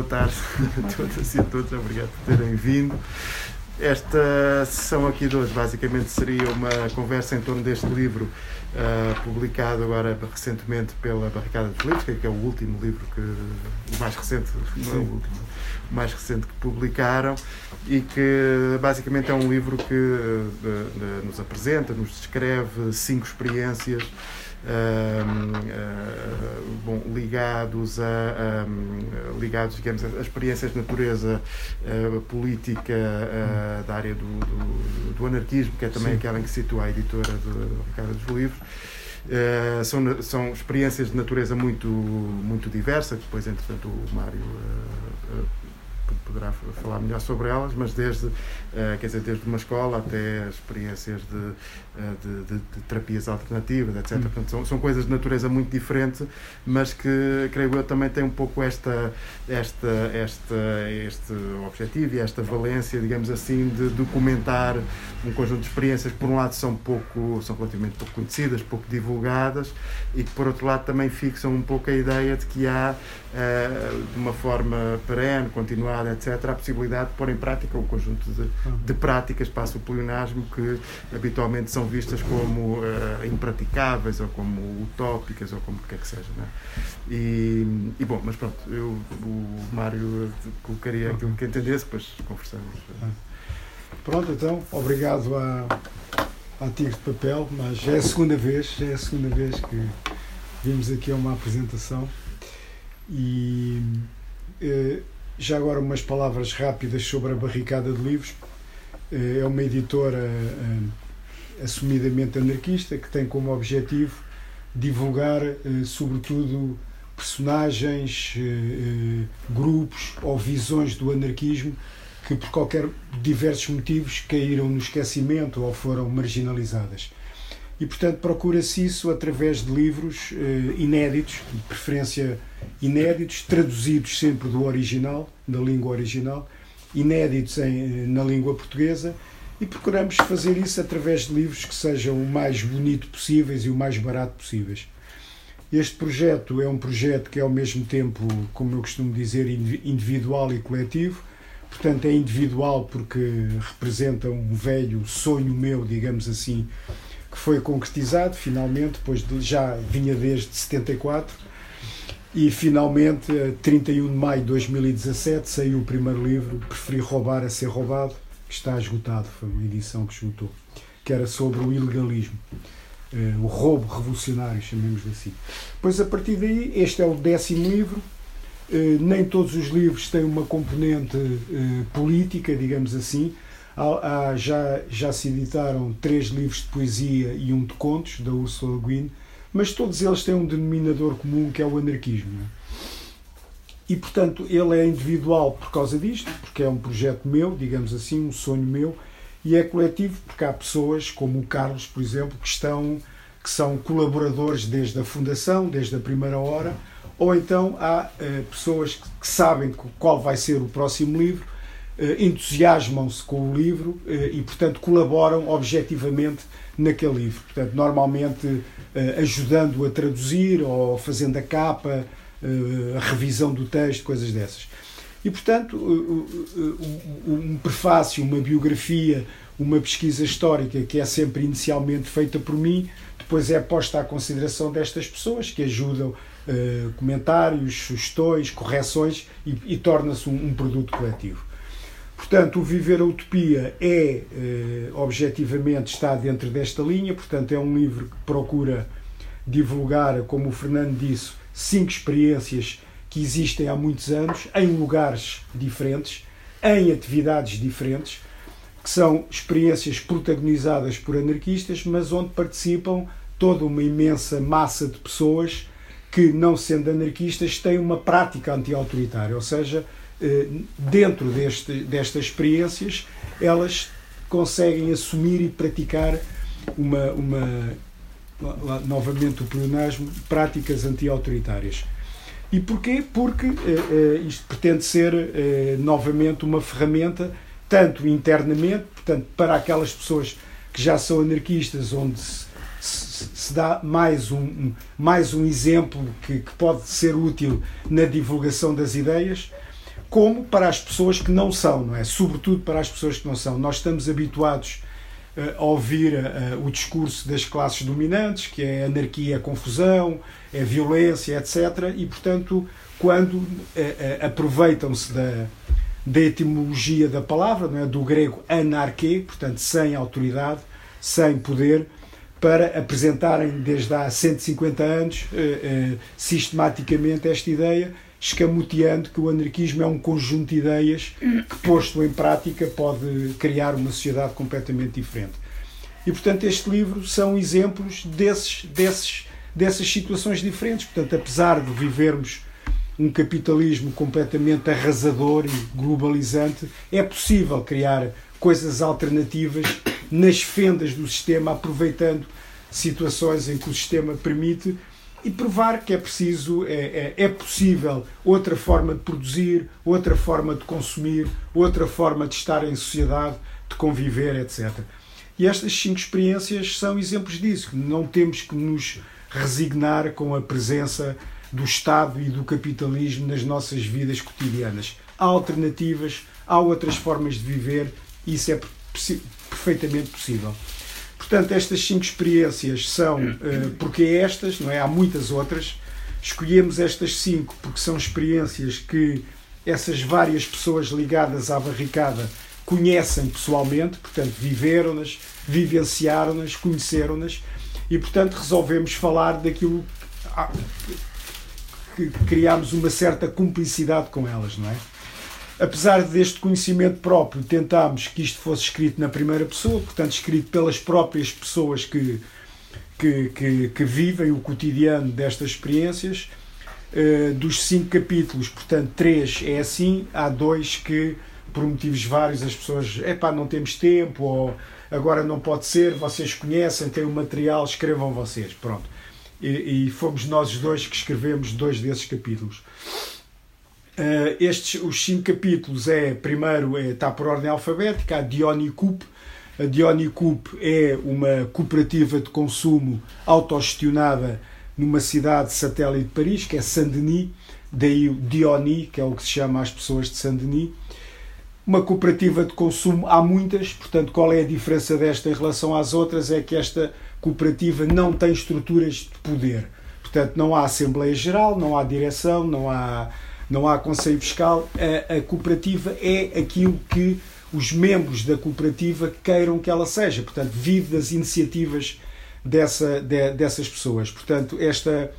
boa tarde a todas e a todos, obrigado por terem vindo. Esta sessão aqui de hoje basicamente seria uma conversa em torno deste livro uh, publicado agora recentemente pela Barricada dos Livros, que é o último livro que. o mais recente, não é o último, o mais recente que publicaram e que basicamente é um livro que uh, uh, nos apresenta, nos descreve cinco experiências bom, ligados a ligados digamos a experiências de natureza uh, política uh, da área do, do, do, anarquismo que é também Sim. aquela em que situa a editora do Ricardo dos Livros Uh, são, são experiências de natureza muito, muito diversa, depois, entretanto, o Mário uh, uh, poderá falar melhor sobre elas, mas desde, quer dizer, desde uma escola até experiências de, de, de, de, terapias alternativas, etc. Hum. Portanto, são, são coisas de natureza muito diferente, mas que, creio eu, também têm um pouco esta, esta, esta, este objetivo e esta valência, digamos assim, de documentar um conjunto de experiências que, por um lado, são, pouco, são relativamente pouco conhecidas, pouco divulgadas, e que, por outro lado, também fixam um pouco a ideia de que há, uh, de uma forma perene, continuada, etc., a possibilidade de pôr em prática um conjunto de, de práticas para o pleonasmo que habitualmente são vistas como uh, impraticáveis ou como utópicas ou como o que é que seja. Não é? e, e, bom, mas pronto, eu, o Mário colocaria aquilo que entendesse, depois conversamos. Pronto, então, obrigado a, a Tigre de Papel, mas já é a segunda vez, já é a segunda vez que vimos aqui uma apresentação e eh, já agora umas palavras rápidas sobre a Barricada de Livros. Eh, é uma editora eh, assumidamente anarquista que tem como objetivo divulgar, eh, sobretudo, personagens, grupos ou visões do anarquismo que, por qualquer diversos motivos, caíram no esquecimento ou foram marginalizadas. E, portanto, procura-se isso através de livros eh, inéditos, de preferência inéditos, traduzidos sempre do original, da língua original, inéditos em, na língua portuguesa, e procuramos fazer isso através de livros que sejam o mais bonito possíveis e o mais barato possíveis. Este projeto é um projeto que é ao mesmo tempo, como eu costumo dizer, individual e coletivo. Portanto, é individual porque representa um velho sonho meu, digamos assim, que foi concretizado finalmente, depois de, já vinha desde 74 e finalmente, 31 de maio de 2017, saiu o primeiro livro, Preferi Roubar a Ser Roubado, que está esgotado, foi uma edição que esgotou, que era sobre o ilegalismo, eh, o roubo revolucionário, chamemos assim. Pois a partir daí, este é o décimo livro, eh, nem todos os livros têm uma componente eh, política, digamos assim, Há, já, já se editaram três livros de poesia e um de contos, da Ursula Guin, mas todos eles têm um denominador comum que é o anarquismo. E, portanto, ele é individual por causa disto, porque é um projeto meu, digamos assim, um sonho meu, e é coletivo porque há pessoas, como o Carlos, por exemplo, que estão que são colaboradores desde a fundação, desde a primeira hora, ou então há uh, pessoas que, que sabem qual vai ser o próximo livro eh, entusiasmam-se com o livro eh, e, portanto, colaboram objetivamente naquele livro. Portanto, normalmente eh, ajudando a traduzir ou fazendo a capa, a revisão do texto, coisas dessas. E, portanto, um prefácio, uma biografia, uma pesquisa histórica que é sempre inicialmente feita por mim, depois é posta à consideração destas pessoas que ajudam comentários, sugestões, correções e, e torna-se um, um produto coletivo. Portanto, o Viver a Utopia é, eh, objetivamente, está dentro desta linha, portanto, é um livro que procura divulgar, como o Fernando disse, cinco experiências que existem há muitos anos, em lugares diferentes, em atividades diferentes, que são experiências protagonizadas por anarquistas, mas onde participam toda uma imensa massa de pessoas que, não sendo anarquistas, têm uma prática anti-autoritária, ou seja, eh, dentro deste, destas experiências, elas conseguem assumir e praticar uma, uma novamente o pleonasmo, práticas anti-autoritárias. E porquê? Porque uh, uh, isto pretende ser uh, novamente uma ferramenta, tanto internamente, portanto, para aquelas pessoas que já são anarquistas, onde se, se, se dá mais um, mais um exemplo que, que pode ser útil na divulgação das ideias, como para as pessoas que não são, não é? Sobretudo para as pessoas que não são. Nós estamos habituados ouvir uh, o discurso das classes dominantes, que é anarquia, é confusão, é violência, etc. E, portanto, quando uh, aproveitam-se da, da etimologia da palavra, não é? do grego anarque, portanto, sem autoridade, sem poder, para apresentarem desde há 150 anos sistematicamente esta ideia escamoteando que o anarquismo é um conjunto de ideias que, posto em prática, pode criar uma sociedade completamente diferente. E, portanto, este livro são exemplos desses, desses, dessas situações diferentes. Portanto, apesar de vivermos um capitalismo completamente arrasador e globalizante, é possível criar coisas alternativas nas fendas do sistema, aproveitando situações em que o sistema permite e provar que é preciso, é, é, é, possível outra forma de produzir, outra forma de consumir, outra forma de estar em sociedade, de conviver, etc. E estas cinco experiências são exemplos disso. Não temos que nos resignar com a presença do Estado e do capitalismo nas nossas vidas cotidianas. Há alternativas, há outras formas de viver e isso é perfeitamente possível. Portanto, estas cinco experiências são, uh, porque estas, não é? Há muitas outras. Escolhemos estas cinco porque são experiências que essas várias pessoas ligadas à barricada conhecem pessoalmente, portanto, viveram-nas, vivenciaram-nas, conheceram-nas e, portanto, resolvemos falar daquilo que criámos uma certa cumplicidade com elas, não é? Apesar deste conhecimento próprio, tentámos que isto fosse escrito na primeira pessoa, portanto, escrito pelas próprias pessoas que, que, que, que vivem o cotidiano destas experiências. Uh, dos cinco capítulos, portanto, três é assim, há dois que, por motivos vários, as pessoas, epá, não temos tempo, ou agora não pode ser, vocês conhecem, têm o material, escrevam vocês, pronto. E, e fomos nós dois que escrevemos dois desses capítulos. Uh, estes, os cinco capítulos é, primeiro, é, está por ordem alfabética, a Dionicup. A Dionicup é uma cooperativa de consumo autogestionada numa cidade satélite de Paris, que é Saint-Denis, daí o Diony, que é o que se chama as pessoas de Saint-Denis. Uma cooperativa de consumo, há muitas, portanto, qual é a diferença desta em relação às outras? É que esta cooperativa não tem estruturas de poder. Portanto, não há Assembleia Geral, não há direção, não há não há conselho fiscal, a, a cooperativa é aquilo que os membros da cooperativa queiram que ela seja. Portanto, vive das iniciativas dessa, de, dessas pessoas. Portanto, esta,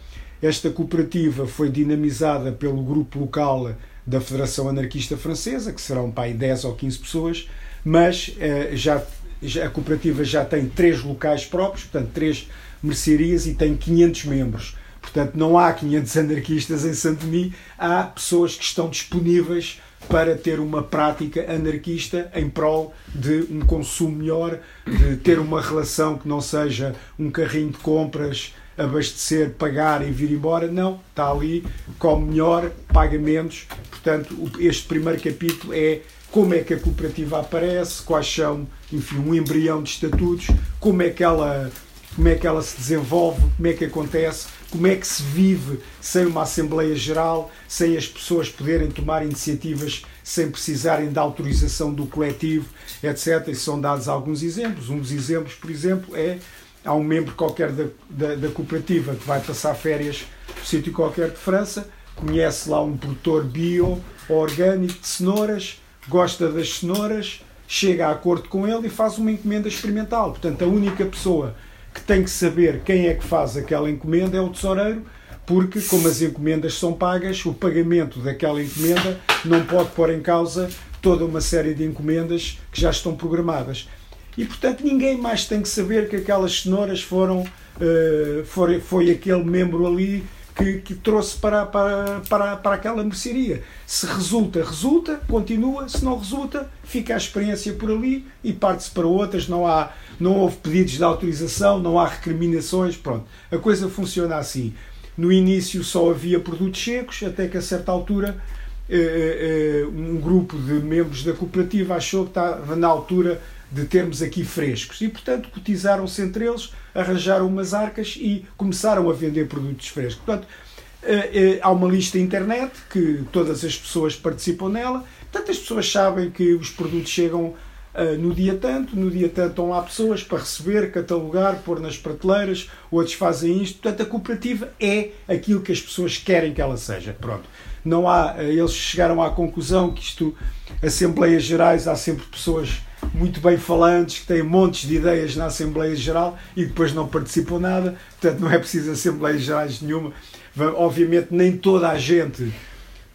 esta cooperativa foi dinamizada pelo grupo local da Federação Anarquista Francesa, que serão pai 10 ou 15 pessoas, mas eh, já, já, a cooperativa já tem três locais próprios, portanto, três mercearias e tem 500 membros. Portanto, não há 500 anarquistas em Santo-Denis, há pessoas que estão disponíveis para ter uma prática anarquista em prol de um consumo melhor, de ter uma relação que não seja um carrinho de compras, abastecer, pagar e vir embora. Não, está ali, come melhor, paga menos. Portanto, este primeiro capítulo é como é que a cooperativa aparece, quais são, enfim, um embrião de estatutos, como é que ela, como é que ela se desenvolve, como é que acontece como é que se vive sem uma Assembleia Geral, sem as pessoas poderem tomar iniciativas sem precisarem da autorização do coletivo, etc. E são dados alguns exemplos. Um dos exemplos, por exemplo, é há um membro qualquer da, da, da cooperativa que vai passar férias no sítio qualquer de França, conhece lá um produtor bio orgânico de cenouras, gosta das cenouras, chega a acordo com ele e faz uma encomenda experimental. Portanto, a única pessoa que tem que saber quem é que faz aquela encomenda é o tesoureiro, porque, como as encomendas são pagas, o pagamento daquela encomenda não pode pôr em causa toda uma série de encomendas que já estão programadas. E, portanto, ninguém mais tem que saber que aquelas cenouras foram. Uh, foi, foi aquele membro ali que, que trouxe para, para, para, para aquela mercearia. Se resulta, resulta, continua, se não resulta, fica a experiência por ali e parte-se para outras, não há não houve pedidos de autorização, não há recriminações, pronto. A coisa funciona assim. No início só havia produtos secos, até que a certa altura eh, eh, um grupo de membros da cooperativa achou que estava na altura de termos aqui frescos e, portanto, cotizaram-se entre eles, arranjaram umas arcas e começaram a vender produtos frescos. Portanto, há uma lista internet que todas as pessoas participam nela. Portanto, as pessoas sabem que os produtos chegam Uh, no dia tanto, no dia tanto estão lá pessoas para receber, catalogar, pôr nas prateleiras, outros fazem isto. Portanto, a cooperativa é aquilo que as pessoas querem que ela seja. Pronto. Não há, eles chegaram à conclusão que isto, Assembleias Gerais, há sempre pessoas muito bem falantes, que têm montes de ideias na Assembleia Geral e depois não participam nada. Portanto, não é preciso Assembleias Gerais nenhuma. Obviamente, nem toda a gente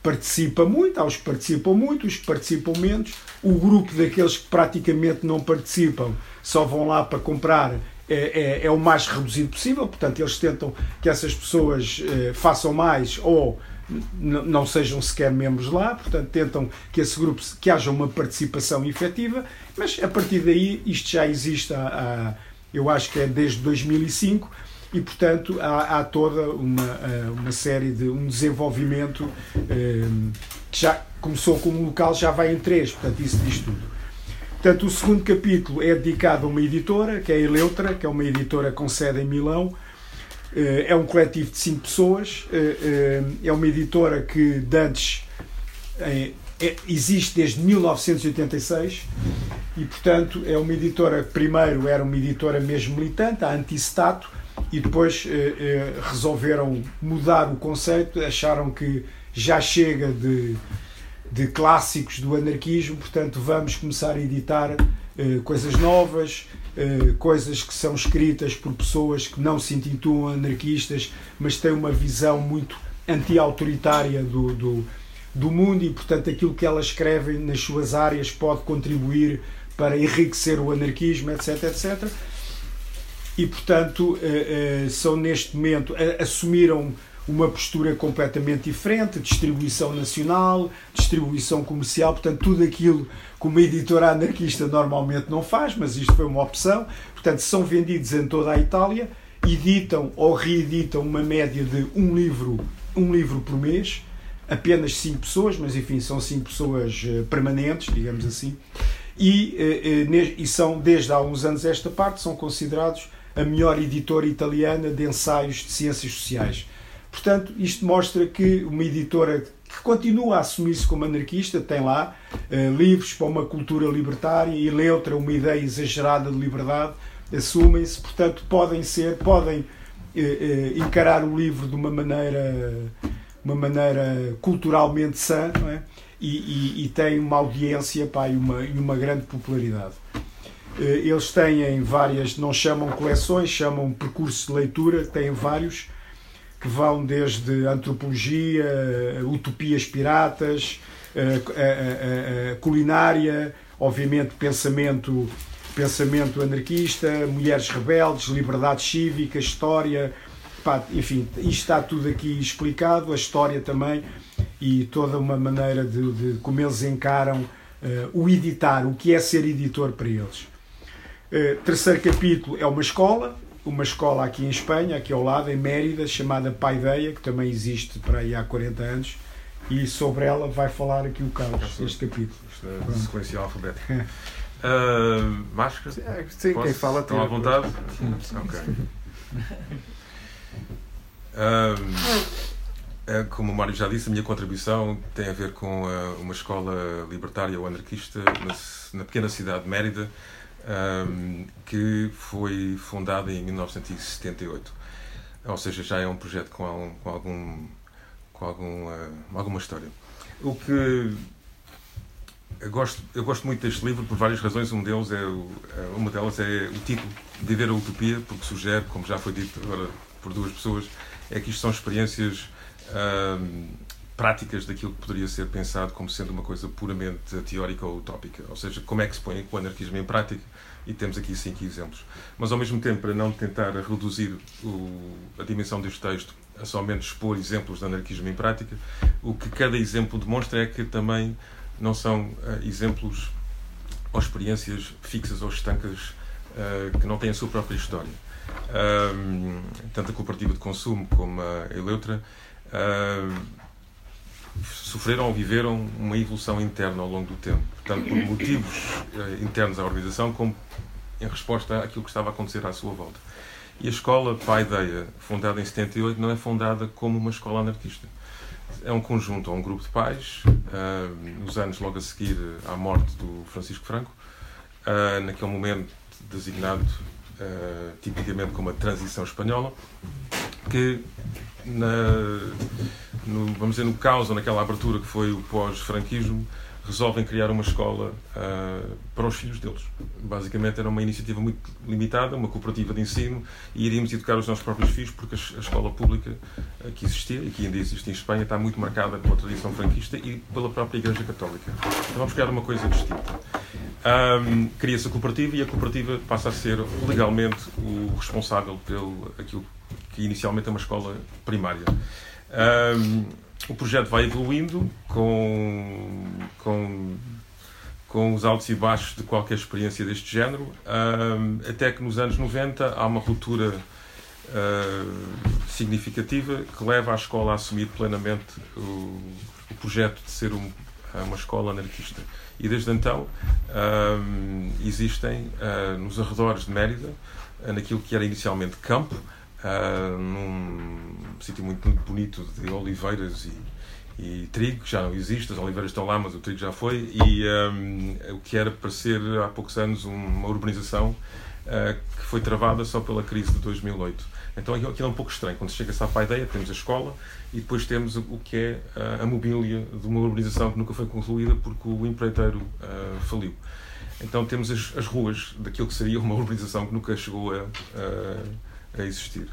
participa muito, há os que participam muito, os que participam menos. O grupo daqueles que praticamente não participam só vão lá para comprar é, é, é o mais reduzido possível, portanto, eles tentam que essas pessoas é, façam mais ou não sejam sequer membros lá, portanto, tentam que esse grupo que haja uma participação efetiva, mas a partir daí isto já existe há, há eu acho que é desde 2005 e, portanto, há, há toda uma, eh, uma série de um desenvolvimento eh, que já começou como local, já vai em três, portanto, isso diz tudo. Portanto, o segundo capítulo é dedicado a uma editora, que é a Eleutra, que é uma editora com sede em Milão. Eh, é um coletivo de cinco pessoas. É uma editora que antes existe desde 1986 e, portanto, é uma editora que primeiro era uma editora mesmo militante, a Antistato, e depois eh, eh, resolveram mudar o conceito, acharam que já chega de, de clássicos do anarquismo, portanto vamos começar a editar eh, coisas novas, eh, coisas que são escritas por pessoas que não se intitulam anarquistas, mas têm uma visão muito anti-autoritária do, do, do mundo e, portanto, aquilo que elas escrevem nas suas áreas pode contribuir para enriquecer o anarquismo, etc, etc. E, portanto, eh, eh, são neste momento, assumiram uma postura completamente diferente, distribuição nacional, distribuição comercial, portanto, tudo aquilo uma editora anarquista normalmente não faz, mas isto foi uma opção. Portanto, são vendidos em toda a Itália, editam ou reeditam uma média de um livro, um livro por mês, apenas cinco pessoas, mas enfim, são cinco pessoas eh, permanentes, digamos assim, e, e são, desde há uns anos esta parte, são considerados a melhor editora italiana de ensaios de ciências sociais. Portanto, isto mostra que uma editora que continua a assumir-se como anarquista, tem lá uh, livros para uma cultura libertária e Leutra, uma ideia exagerada de liberdade, assumem-se, portanto, podem ser, podem uh, uh, encarar o livro de uma maneira, uma maneira culturalmente sã, é? E, e, e tem uma audiência pá, e, uma, e uma grande popularidade. Eh, eles têm várias, não chamam coleções, chamam percursos de leitura, têm vários, que vão desde antropologia, eh, utopias piratas, eh, culinária, obviamente pensamento, pensamento anarquista, mulheres rebeldes, liberdade cívica, história, enfim, isto está tudo aqui explicado, a história também e toda uma maneira de, de como eles encaram uh, o editar, o que é ser editor para eles. Uh, terceiro capítulo é uma escola, uma escola aqui em Espanha, aqui ao lado, em Mérida, chamada Paideia, que também existe para aí há 40 anos, e sobre ela vai falar aqui o Carlos, este capítulo. Esta sequência alfabética. uh, máscara? Sim, Posso? quem fala Estão à vontade? Ok. Uh, como o Mário já disse, a minha contribuição tem a ver com uh, uma escola libertária ou anarquista na, na pequena cidade de Mérida, um, que foi fundada em 1978. Ou seja, já é um projeto com, algum, com, algum, com algum, uh, alguma história. O que eu gosto, eu gosto muito deste livro por várias razões. Um deles é o, eh, uma delas é o título, Viver a Utopia, porque sugere, como já foi dito agora por duas pessoas, é que isto são experiências práticas daquilo que poderia ser pensado como sendo uma coisa puramente teórica ou utópica. Ou seja, como é que se põe o anarquismo em prática, e temos aqui cinco exemplos. Mas, ao mesmo tempo, para não tentar reduzir o, a dimensão deste texto a somente expor exemplos de anarquismo em prática, o que cada exemplo demonstra é que também não são uh, exemplos ou experiências fixas ou estancas uh, que não têm a sua própria história. Um, tanto a cooperativa de consumo como a Eleutra uh, sofreram ou viveram uma evolução interna ao longo do tempo, tanto por motivos uh, internos à organização como em resposta àquilo que estava a acontecer à sua volta. E a escola, para a ideia, fundada em 78, não é fundada como uma escola anarquista. É um conjunto, ou um grupo de pais, uh, nos anos logo a seguir à morte do Francisco Franco, uh, naquele momento designado uh, tipicamente como a transição espanhola, que na, no, vamos dizer, no caos ou naquela abertura que foi o pós-franquismo, resolvem criar uma escola uh, para os filhos deles. Basicamente era uma iniciativa muito limitada, uma cooperativa de ensino, e iríamos educar os nossos próprios filhos, porque a, escola pública uh, que existia e que ainda existe em Espanha está muito marcada pela tradição franquista e pela própria Igreja Católica. Então vamos criar uma coisa distinta. Um, Cria-se a cooperativa e a cooperativa passa a ser legalmente o responsável pelo aquilo que inicialmente é uma escola primária. Um, o projeto vai evoluindo com, com, com os altos e baixos de qualquer experiência deste género, um, até que nos anos 90 há uma ruptura uh, significativa que leva a escola a assumir plenamente o, o projeto de ser um, uma escola anarquista. E desde então um, existem uh, nos arredores de Mérida, naquilo que era inicialmente campo, uh, num sítio muito, bonito de oliveiras e, e, trigo, que já não existe, as oliveiras estão lá, mas o trigo já foi, e um, o que era para ser há poucos anos uma urbanização uh, que foi travada só pela crise de 2008. Então aquilo é um pouco estranho. Quando se chega a essa ideia, temos a escola e depois temos o que é a mobília de uma urbanização que nunca foi concluída porque o empreiteiro uh, faliu. Então temos as, as, ruas daquilo que seria uma urbanização que nunca chegou a, a existir.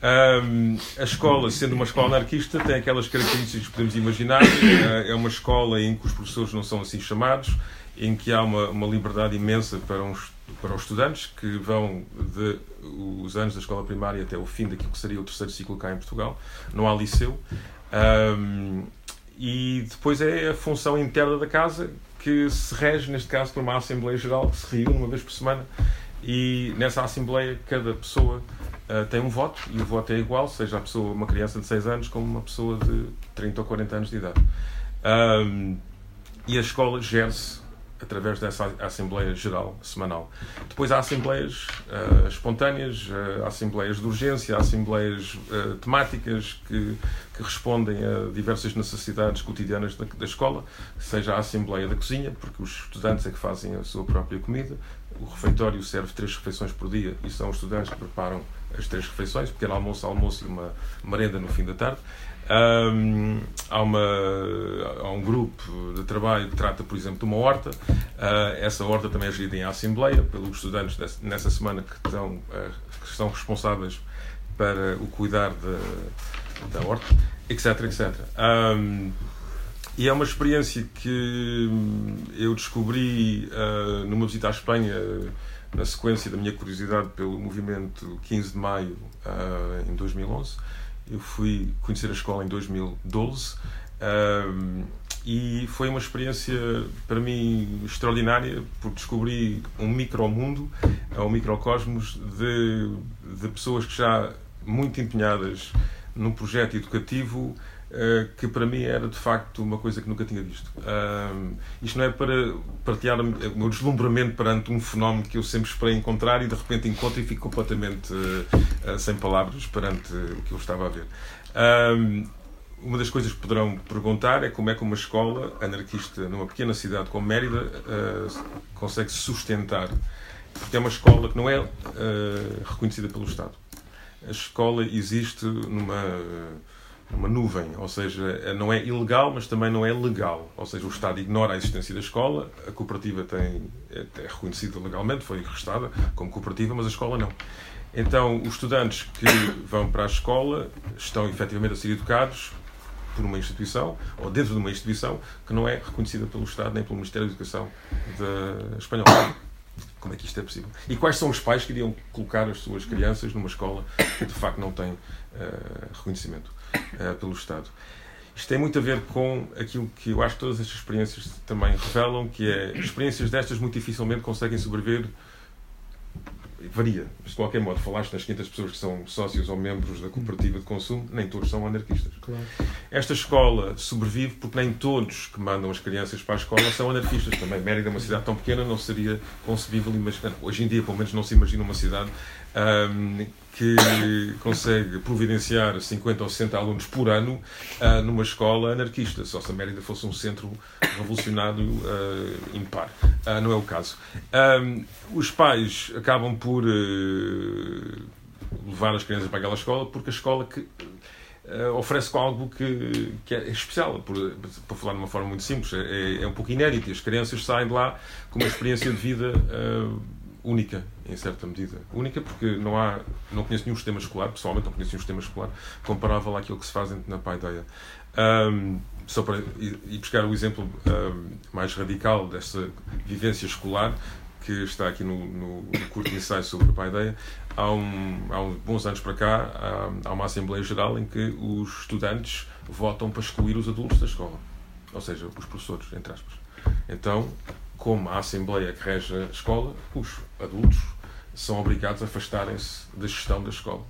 Um, a escola, sendo uma escola anarquista, tem aquelas características que podemos imaginar. Uh, é uma escola em que os professores não são assim chamados, em que há uma, uma liberdade imensa para, uns, para os estudantes que vão de os anos da escola primária até o fim daquilo que seria o terceiro ciclo cá em Portugal. Não há liceu. Um, e depois é a função interna da casa que se rege, neste caso, por uma Assembleia Geral que se reúne uma vez por semana e nessa Assembleia cada pessoa uh, tem um voto e o voto é igual, seja a pessoa uma criança de 6 anos como uma pessoa de 30 ou 40 anos de idade. Um, e a escola gera-se através dessa Assembleia Geral semanal. Depois há assembleias uh, espontâneas, uh, assembleias de urgência, assembleias uh, temáticas que, que, respondem a diversas necessidades cotidianas da, da, escola, seja a Assembleia da Cozinha, porque os estudantes é que fazem a sua própria comida, o refeitório serve três refeições por dia e são os estudantes que preparam as três refeições, pequeno almoço, almoço e uma merenda no fim da tarde. Um, há, uma, há um grupo de trabalho que trata, por exemplo, de uma horta. Uh, essa horta também é gerida em assembleia pelos estudantes desse, nessa semana que estão, uh, que estão responsáveis para o cuidar de, da horta, etc. etc. Um, e é uma experiência que eu descobri uh, numa visita à Espanha, na sequência da minha curiosidade pelo movimento 15 de Maio uh, em 2011. Eu fui conhecer a escola em 2012 uh, e foi uma experiência para mim extraordinária porque descobri um micromundo, um microcosmos de, de pessoas que já muito empenhadas num projeto educativo que para mim era de facto uma coisa que nunca tinha visto. Uh, isto não é para partilhar o meu deslumbramento perante um fenómeno que eu sempre esperei encontrar e de repente encontro e fico completamente uh, sem palavras perante o que eu estava a ver. uma das coisas que poderão perguntar é como é que uma escola anarquista numa pequena cidade como Mérida consegue se sustentar. Porque é uma escola que não é reconhecida pelo Estado. A escola existe numa uma nuvem, ou seja, é, não é ilegal, mas também não é legal. Ou seja, o Estado ignora a existência da escola, a cooperativa tem, é, é reconhecida legalmente, foi restada como cooperativa, mas a escola não. Então, os estudantes que vão para a escola estão efetivamente a ser educados por uma instituição, ou dentro de uma instituição, que não é reconhecida pelo Estado nem pelo Ministério da Educação da espanhola. Como é que isto é possível? E quais são os pais que iriam colocar as suas crianças numa escola que de facto não tem uh, reconhecimento? Uh, pelo Estado. Isto tem muito a ver com aquilo que eu acho que todas estas experiências também revelam, que é experiências destas muito dificilmente conseguem sobreviver varia, mas de qualquer modo, falaste nas 500 pessoas que são sócios ou membros da cooperativa de consumo, nem todos são anarquistas. Claro. Esta escola sobrevive porque nem todos que mandam as crianças para a escola são anarquistas também. Mérida, uma cidade tão pequena, não seria concebível imaginar. Hoje em dia, pelo menos, não se imagina uma cidade um, que consegue providenciar 50 ou 60 alunos por ano uh, numa escola anarquista, só se a Mérida fosse um centro revolucionário uh, impar. Uh, não é o caso. Os pais acabam por levar as crianças para aquela escola porque a escola que oferece algo que, que é especial, por, para falar de uma forma muito simples, é, é um pouco inédito as crianças saem de lá com uma experiência de vida única, em certa medida. Única porque não há, não conheço nenhum sistema escolar, pessoalmente não conheço nenhum sistema escolar comparável àquilo que se faz na Paideia. Um, só para ir buscar o exemplo um, mais radical dessa vivência escolar, que está aqui no, no, no curto ensaio sobre a Paideia, há, um, há uns bons anos para cá, há, há uma Assembleia Geral em que os estudantes votam para excluir os adultos da escola, ou seja, os professores, entre aspas. Então, como a Assembleia que rege a escola, os adultos são obrigados a afastarem-se da gestão da escola.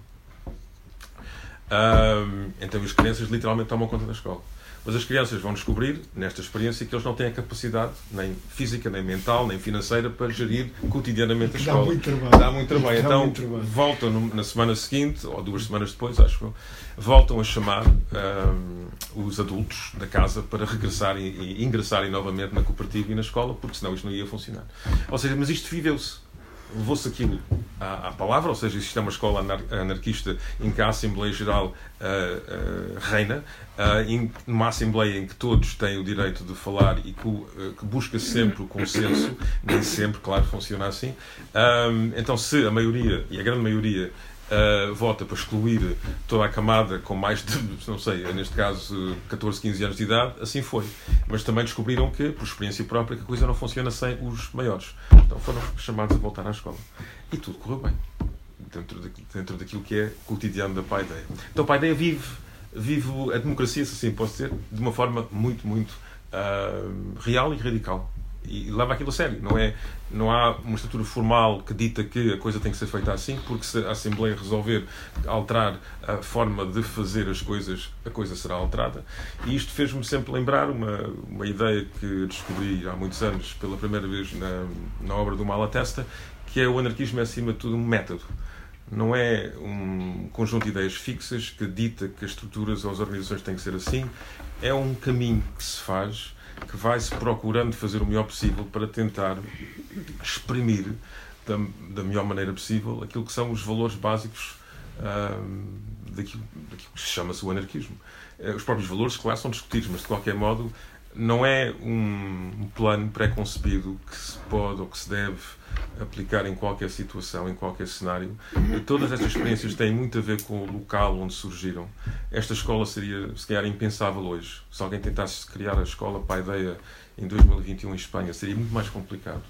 Um, então as crianças literalmente tomam conta da escola. Mas as crianças vão descobrir, nesta experiência, que eles não têm a capacidade, nem física, nem mental, nem financeira, para gerir cotidianamente a escola. Dá muito trabalho. Dá muito trabalho. Dá então, muito trabalho. voltam na semana seguinte, ou duas semanas depois, acho eu, voltam a chamar um, os adultos da casa para regressarem e ingressarem novamente na cooperativa e na escola, porque senão isto não ia funcionar. Ou seja, mas isto viveu-se levou-se aquilo à, à, palavra, ou seja, existe uma escola anar anarquista em que a Assembleia Geral uh, uh, reina, uh, em, Assembleia em que todos têm o direito de falar e que, que busca sempre o consenso, nem sempre, claro, funciona assim. então, se a maioria, e a grande maioria, uh, vota para excluir toda a camada com mais de, não sei, neste caso 14, 15 anos de idade, assim foi. Mas também descobriram que, por experiência própria, que a coisa não funciona sem os maiores. Então foram chamados a voltar à escola. E tudo correu bem, dentro, de, dentro daquilo que é cotidiano da Paideia. Então a Paideia vive, vive a democracia, se assim posso dizer, de uma forma muito, muito uh, real e radical e leva aquilo a sério. Não, é, não há uma estrutura formal que dita que a coisa tem que ser feita assim, porque se a Assembleia resolver alterar a forma de fazer as coisas, a coisa será alterada. E isto fez-me sempre lembrar uma, uma ideia que descobri há muitos anos, pela primeira vez na, na obra do Malatesta, que é o anarquismo é, acima de tudo, um método. Não é um conjunto de ideias fixas que dita que as estruturas ou as organizações têm que ser assim. É um caminho que se faz que vai-se procurando fazer o melhor possível para tentar exprimir da, da melhor maneira possível aquilo que são os valores básicos daquilo, daquilo, que se chama-se o anarquismo. Eh, os próprios valores, claro, são discutidos, mas de qualquer modo não é um plano pré-concebido que se pode ou que se deve aplicar em qualquer situação, em qualquer cenário. Todas estas experiências têm muito a ver com o local onde surgiram. Esta escola seria, se calhar, impensável hoje. Se alguém tentasse criar a escola para a ideia em 2021 em Espanha, seria muito mais complicado.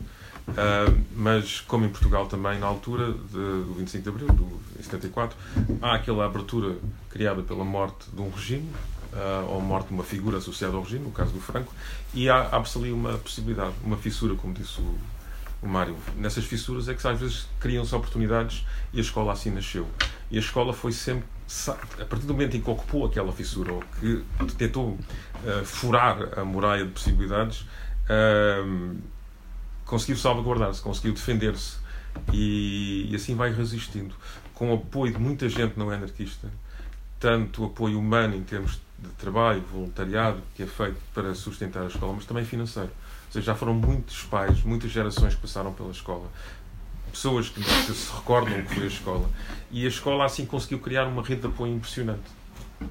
Uh, mas, como em Portugal também, na altura de, do 25 de Abril, de 74, há aquela abertura criada pela morte de um regime, uh, ou morte de uma figura associada ao regime, no caso do Franco, e abre-se ali uma possibilidade, uma fissura, como disse o, o Mário. Nessas fissuras é que às vezes criam-se oportunidades e a escola assim nasceu. E a escola foi sempre, a partir do momento em que ocupou aquela fissura, ou que tentou uh, furar a muralha de possibilidades, uh, conseguiu salvaguardar-se, conseguiu defender-se. E, e assim vai resistindo. Com o apoio de muita gente não é anarquista, tanto apoio humano em termos de trabalho, voluntariado que é feito para sustentar a escola, mas também financeiro. Ou seja, já foram muitos pais, muitas gerações que passaram pela escola. Pessoas que, se recordam que foi a escola. E a escola assim conseguiu criar uma rede de apoio impressionante.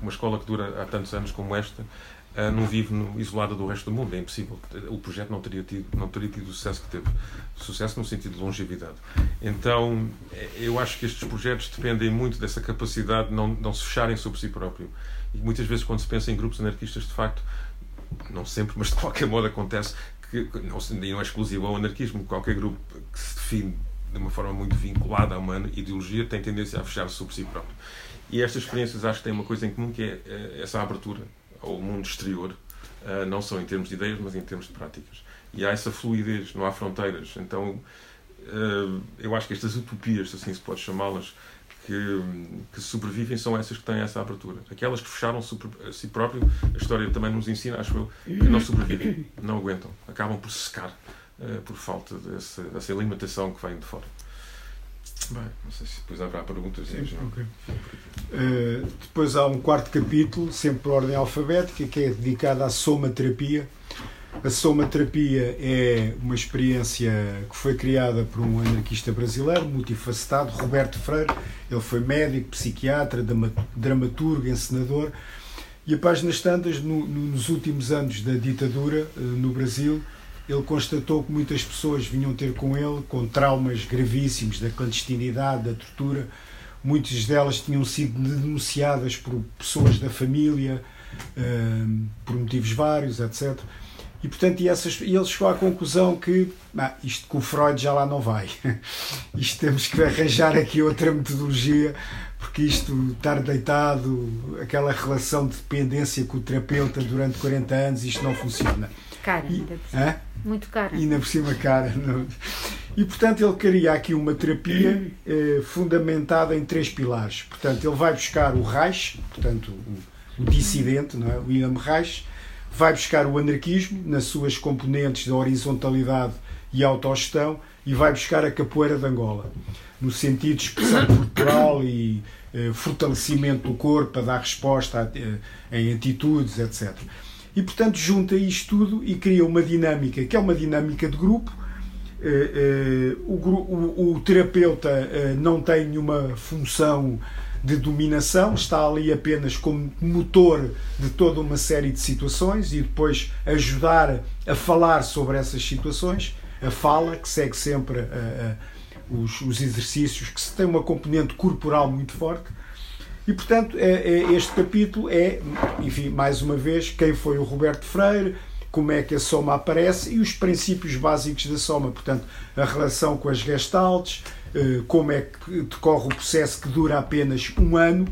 Uma escola que dura há tantos anos como esta, uh, não vive no, isolada do resto do mundo. É impossível. O projeto não teria tido, não teria tido o sucesso que teve. Sucesso no sentido de longevidade. Então, eh, eu acho que estes projetos dependem muito dessa capacidade de não, não se fecharem sobre si próprio. E muitas vezes, quando se pensa em grupos anarquistas, de facto, não sempre, mas de qualquer modo acontece que não, não é exclusivo ao anarquismo. Qualquer grupo que se define de uma forma muito vinculada a uma ideologia tem tendência a fechar-se sobre si próprio. E estas experiências acho que têm uma coisa em comum que é eh, essa abertura ao mundo exterior, eh, não só em termos de ideias, mas em termos de práticas. E há essa fluidez, não há fronteiras. Então, eh, eu acho que estas utopias, assim se pode chamá-las, que, que, sobrevivem são essas que têm essa abertura. Aquelas que fecharam a si próprio, a história também nos ensina, acho eu, que não sobrevivem, não aguentam, acabam por secar uh, por falta dessa, dessa alimentação que vem de fora. Bem, não sei se depois haverá perguntas. Sim, okay. uh, depois há um quarto capítulo, sempre por ordem alfabética, que é dedicado à somaterapia. A somaterapia é uma experiência que foi criada por um anarquista brasileiro, multifacetado, Roberto Freire. Ele foi médico, psiquiatra, dramaturgo, encenador. E a páginas tantas, no, nos últimos anos da ditadura uh, no Brasil, ele constatou que muitas pessoas vinham ter com ele com traumas gravíssimos da clandestinidade, da tortura. Muitas delas tinham sido denunciadas por pessoas da família, uh, por motivos vários, etc. E, portanto, e, essas, e ele chegou à conclusão que ah, isto com o Freud já lá não vai. isto temos que arranjar aqui outra metodologia, porque isto, estar deitado, aquela relação de dependência com o terapeuta durante 40 anos, isto não funciona. Cara, e, ainda por cima. Muito cara. E ainda por cima cara. Não. E, portanto, ele queria aqui uma terapia eh, fundamentada em três pilares. Portanto, ele vai buscar o Reich, portanto, o, o dissidente, não é? William Reich, vai buscar o anarquismo nas suas componentes de horizontalidade e autogestão e vai buscar a capoeira de Angola, no sentido de expressão corporal e eh, fortalecimento do corpo a dar resposta a, eh, em atitudes, etc. E, portanto, junta isto tudo e cria uma dinâmica, que é uma dinâmica de grupo. Eh, eh, o, o, o terapeuta eh, não tem nenhuma função de dominação, está ali apenas como motor de toda uma série de situações e depois ajudar a falar sobre essas situações, a fala, que segue sempre os, os, exercícios, que tem uma componente corporal muito forte. E, portanto, é, é, este capítulo é, enfim, mais uma vez, quem foi o Roberto Freire, como é que a soma aparece e os princípios básicos da soma. Portanto, a relação com as gestaltes, eh, como é que decorre o processo que dura apenas um ano.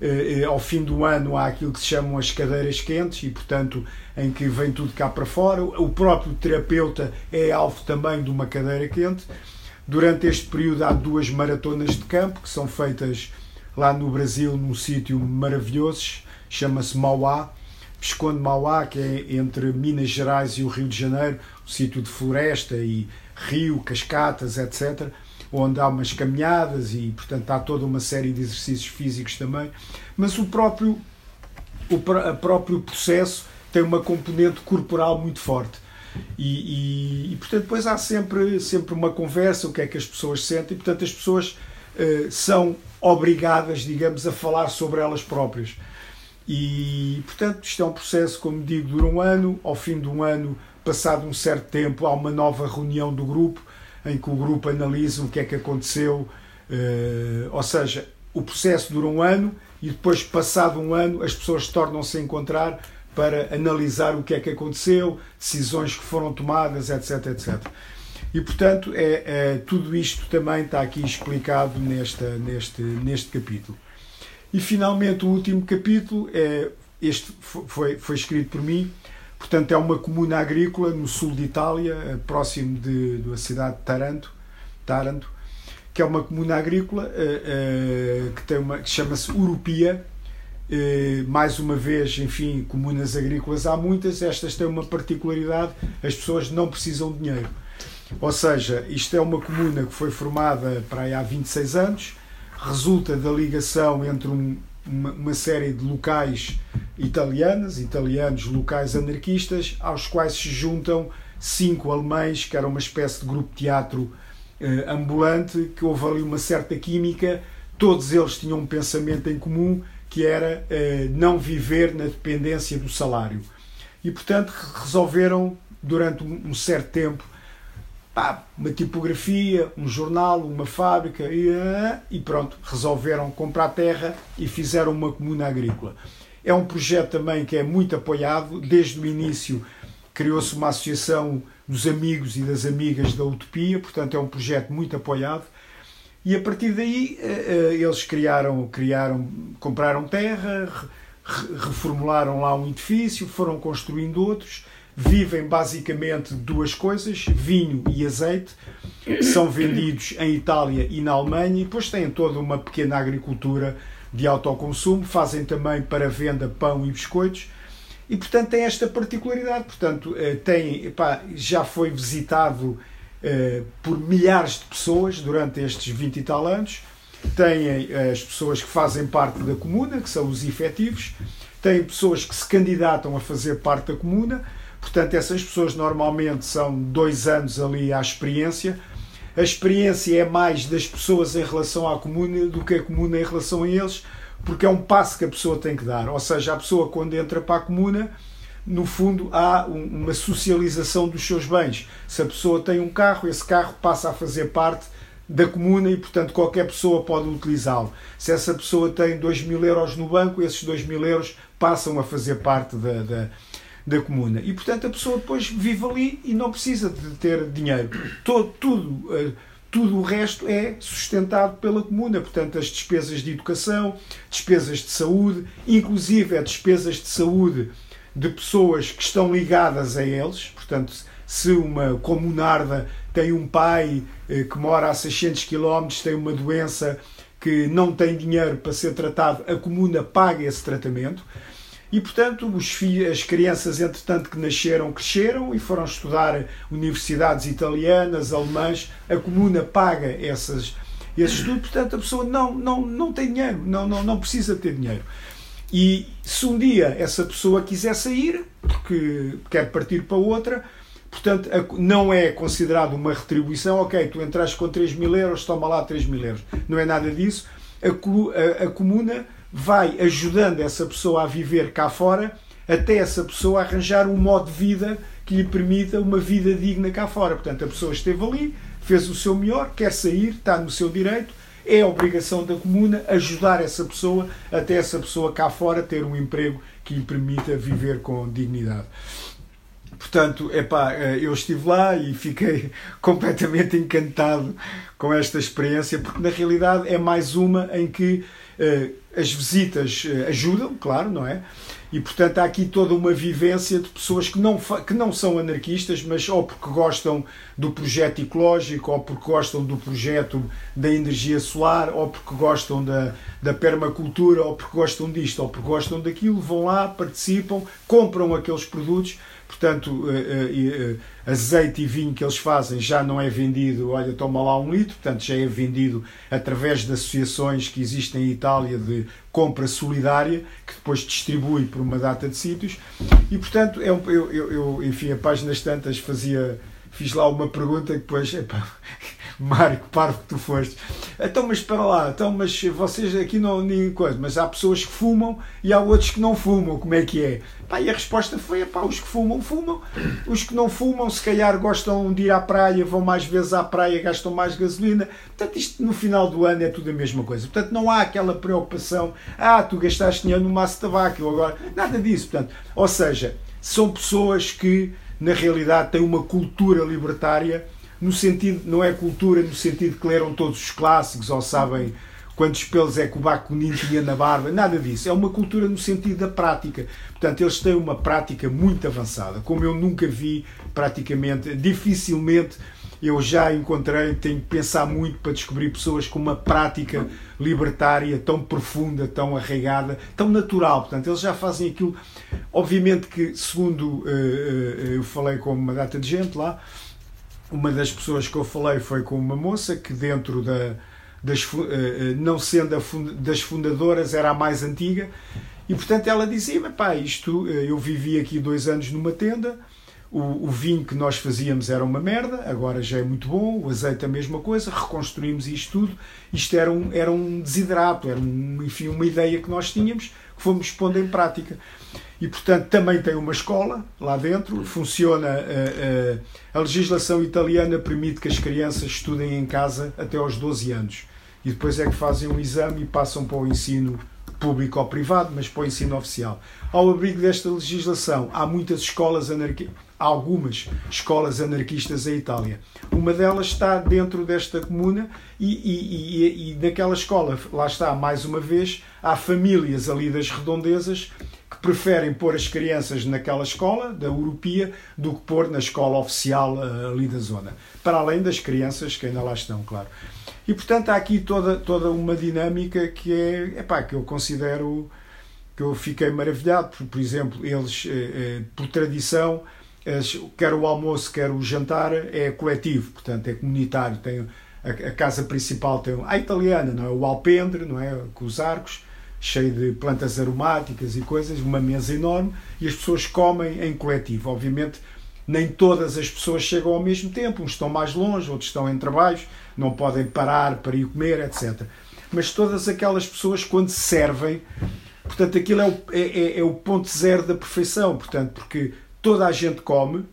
Eh, eh, ao fim do ano há aquilo que se chamam as cadeiras quentes e, portanto, em que vem tudo cá para fora. O próprio terapeuta é alvo também de uma cadeira quente. Durante este período há duas maratonas de campo que são feitas lá no Brasil, num sítio maravilhoso, chama-se Mauá, Visconde Mauá, que é entre Minas Gerais e o Rio de Janeiro, um sítio de floresta e rio, cascatas, etc., onde há umas caminhadas e, portanto, há toda uma série de exercícios físicos também. Mas o próprio, o próprio processo tem uma componente corporal muito forte. E, e, e, portanto, depois há sempre, sempre uma conversa, o que é que as pessoas sentem, e, portanto, as pessoas uh, são obrigadas, digamos, a falar sobre elas próprias. E, portanto, isto é um processo, como digo, dura um ano. Ao fim de um ano, passado um certo tempo, há uma nova reunião do grupo em que o grupo analisa o que é que aconteceu. Uh, ou seja, o processo dura um ano e depois, passado um ano, as pessoas tornam-se a encontrar para analisar o que é que aconteceu, decisões que foram tomadas, etc, etc. E, portanto, é, é, tudo isto também está aqui explicado nesta, neste, neste capítulo. E, finalmente, o último capítulo, é, este foi, foi escrito por mim, portanto, é uma comuna agrícola no sul de Itália, eh, próximo de, da cidade de Taranto, Taranto que é uma comuna agrícola eh, eh, que, tem uma, que chama-se Urupia. mais uma vez, enfim, comunas agrícolas há muitas, estas têm uma particularidade, as pessoas não precisam de dinheiro ou seja, isto é uma comuna que foi formada para aí há 26 anos, resulta da ligação entre um, uma, uma, série de locais italianos, italianos locais anarquistas, aos quais se juntam cinco alemães, que era uma espécie de grupo de teatro eh, ambulante, que houve ali uma certa química, todos eles tinham um pensamento em comum, que era eh, não viver na dependência do salário. E, portanto, resolveram, durante um certo tempo, pá, uma tipografia, um jornal, uma fábrica e, eh, e pronto, resolveram comprar terra e fizeram uma comuna agrícola. É um projeto também que é muito apoiado, desde o início criou-se uma associação dos amigos e das amigas da Utopia, portanto é um projeto muito apoiado. E a partir daí eh, eh, eles criaram, criaram compraram terra, reformularam lá um edifício, foram construindo outros vivem basicamente duas coisas: vinho e azeite. São vendidos em Itália e na Alemanha, e depois têm toda uma pequena agricultura de autoconsumo. Fazem também para venda pão e biscoitos. E portanto tem esta particularidade. Portanto, eh, tem, epá, já foi visitado eh, por milhares de pessoas durante estes 20 e tal anos. Têm as pessoas que fazem parte da comuna, que são os efetivos, têm pessoas que se candidatam a fazer parte da comuna, portanto, essas pessoas normalmente são dois anos ali à experiência. A experiência é mais das pessoas em relação à comuna do que a comuna em relação a eles, porque é um passo que a pessoa tem que dar. Ou seja, a pessoa, quando entra para a comuna, no fundo, há uma socialização dos seus bens. Se a pessoa tem um carro, esse carro passa a fazer parte da comuna e, portanto, qualquer pessoa pode utilizá-lo. Se essa pessoa tem 2 mil euros no banco, esses 2 mil euros passam a fazer parte da, da, da, comuna. E, portanto, a pessoa depois vive ali e não precisa de ter dinheiro. Todo, tudo, eh, tudo o resto é sustentado pela comuna. Portanto, as despesas de educação, despesas de saúde, inclusive as despesas de saúde de pessoas que estão ligadas a eles, portanto, se uma comunarda tem um pai eh, que mora a 600 km, tem uma doença que não tem dinheiro para ser tratado, a comuna paga esse tratamento. E, portanto, os filhos, as crianças, entretanto, que nasceram, cresceram e foram estudar universidades italianas, alemãs, a comuna paga essas, esse estudo, portanto, a pessoa não, não, não tem dinheiro, não, não, não precisa ter dinheiro. E se um dia essa pessoa quiser sair, porque quer partir para outra, portanto, não é considerado uma retribuição, ok, tu entraste com 3 mil euros, toma lá 3 mil euros. Não é nada disso. A, a, a comuna vai ajudando essa pessoa a viver cá fora até essa pessoa arranjar um modo de vida que lhe permita uma vida digna cá fora. Portanto, a pessoa esteve ali, fez o seu melhor, quer sair, está no seu direito, é obrigação da comuna ajudar essa pessoa até essa pessoa cá fora ter um emprego que lhe permita viver com dignidade. Portanto, epá, eh, eu estive lá e fiquei completamente encantado com esta experiência, porque na realidade é mais uma em que uh, as visitas uh, ajudam, claro, não é? E portanto há aqui toda uma vivência de pessoas que não, que não são anarquistas, mas ou porque gostam do projeto ecológico, ou porque gostam do projeto da energia solar, ou porque gostam da, da permacultura, ou porque gostam disto, ou porque gostam daquilo, vão lá, participam, compram aqueles produtos portanto, eh, eh, azeite e vinho que eles fazem já não é vendido, olha, toma lá um litro, portanto, já é vendido através de associações que existem em Itália de compra solidária, que depois distribui por uma data de sítios, e portanto, é eu, eu, eu, enfim, a páginas tantas fazia, fiz lá uma pergunta que depois, epá, Mário, que parvo que tu foste. Então, mas para lá, então, mas vocês aqui não nem coisa, mas há pessoas que fumam e há outros que não fumam, como é que é? Pá, e a resposta foi: pá, os que fumam, fumam. Os que não fumam, se calhar gostam de ir à praia, vão mais vezes à praia, gastam mais gasolina. Portanto, isto no final do ano é tudo a mesma coisa. Portanto, não há aquela preocupação: ah, tu gastaste dinheiro no maço de tabaco, agora. Nada disso. Portanto, ou seja, são pessoas que, na realidade, têm uma cultura libertária no sentido, não é cultura no sentido que leram todos os clássicos ou sabem quantos pelos é que o Bakunin tinha na barba, nada disso. É uma cultura no sentido da prática. Portanto, eles têm uma prática muito avançada, como eu nunca vi praticamente, dificilmente eu já encontrei, tenho que pensar muito para descobrir pessoas com uma prática libertária tão profunda, tão arraigada, tão natural. Portanto, eles já fazem aquilo. Obviamente que, segundo uh, uh, eu falei com uma data de gente lá, uma das pessoas que eu falei foi com uma moça que dentro da das, eh, eh, não sendo das fundadoras era a mais antiga. E portanto ela dizia pá, isto eh, eu vivi aqui dois anos numa tenda. O, o, vinho que nós fazíamos era uma merda, agora já é muito bom, o azeite a mesma coisa, reconstruímos isto tudo. Isto era um, era um desidrato, era um, enfim, uma ideia que nós tínhamos, que fomos pondo em prática e, portanto, também tem uma escola lá dentro. Funciona. A, eh, a, eh, a, legislação italiana permite que as crianças estudem em casa até aos 12 anos e depois é que fazem um exame e passam para o ensino público ou privado, mas para o ensino oficial. Ao abrigo desta legislação, há muitas escolas anarquistas, algumas escolas anarquistas em Itália. Uma delas está dentro desta comuna e, e, e, e naquela escola, lá está, mais uma vez, há famílias ali das redondezas preferem pôr as crianças naquela escola, da Europia, do que pôr na escola oficial uh, ali da zona. Para além das crianças que ainda lá estão, claro. E portanto há aqui toda, toda uma dinâmica que é, epá, que eu considero que eu fiquei maravilhado, por, por exemplo, eles, eh, eh, por tradição, quer o almoço, quer o jantar, é coletivo, portanto, é comunitário. Tem a, a casa principal tem a italiana, não é? O alpendre, não é? Com os arcos, cheio de plantas aromáticas e coisas, uma mesa enorme, e as pessoas comem em coletivo. Obviamente, nem todas as pessoas chegam ao mesmo tempo, uns estão mais longe, outros estão em trabalhos, não podem parar para ir comer, etc. Mas todas aquelas pessoas, quando servem, portanto, aquilo é o, é, é, é o ponto zero da perfeição, portanto, porque toda a gente come,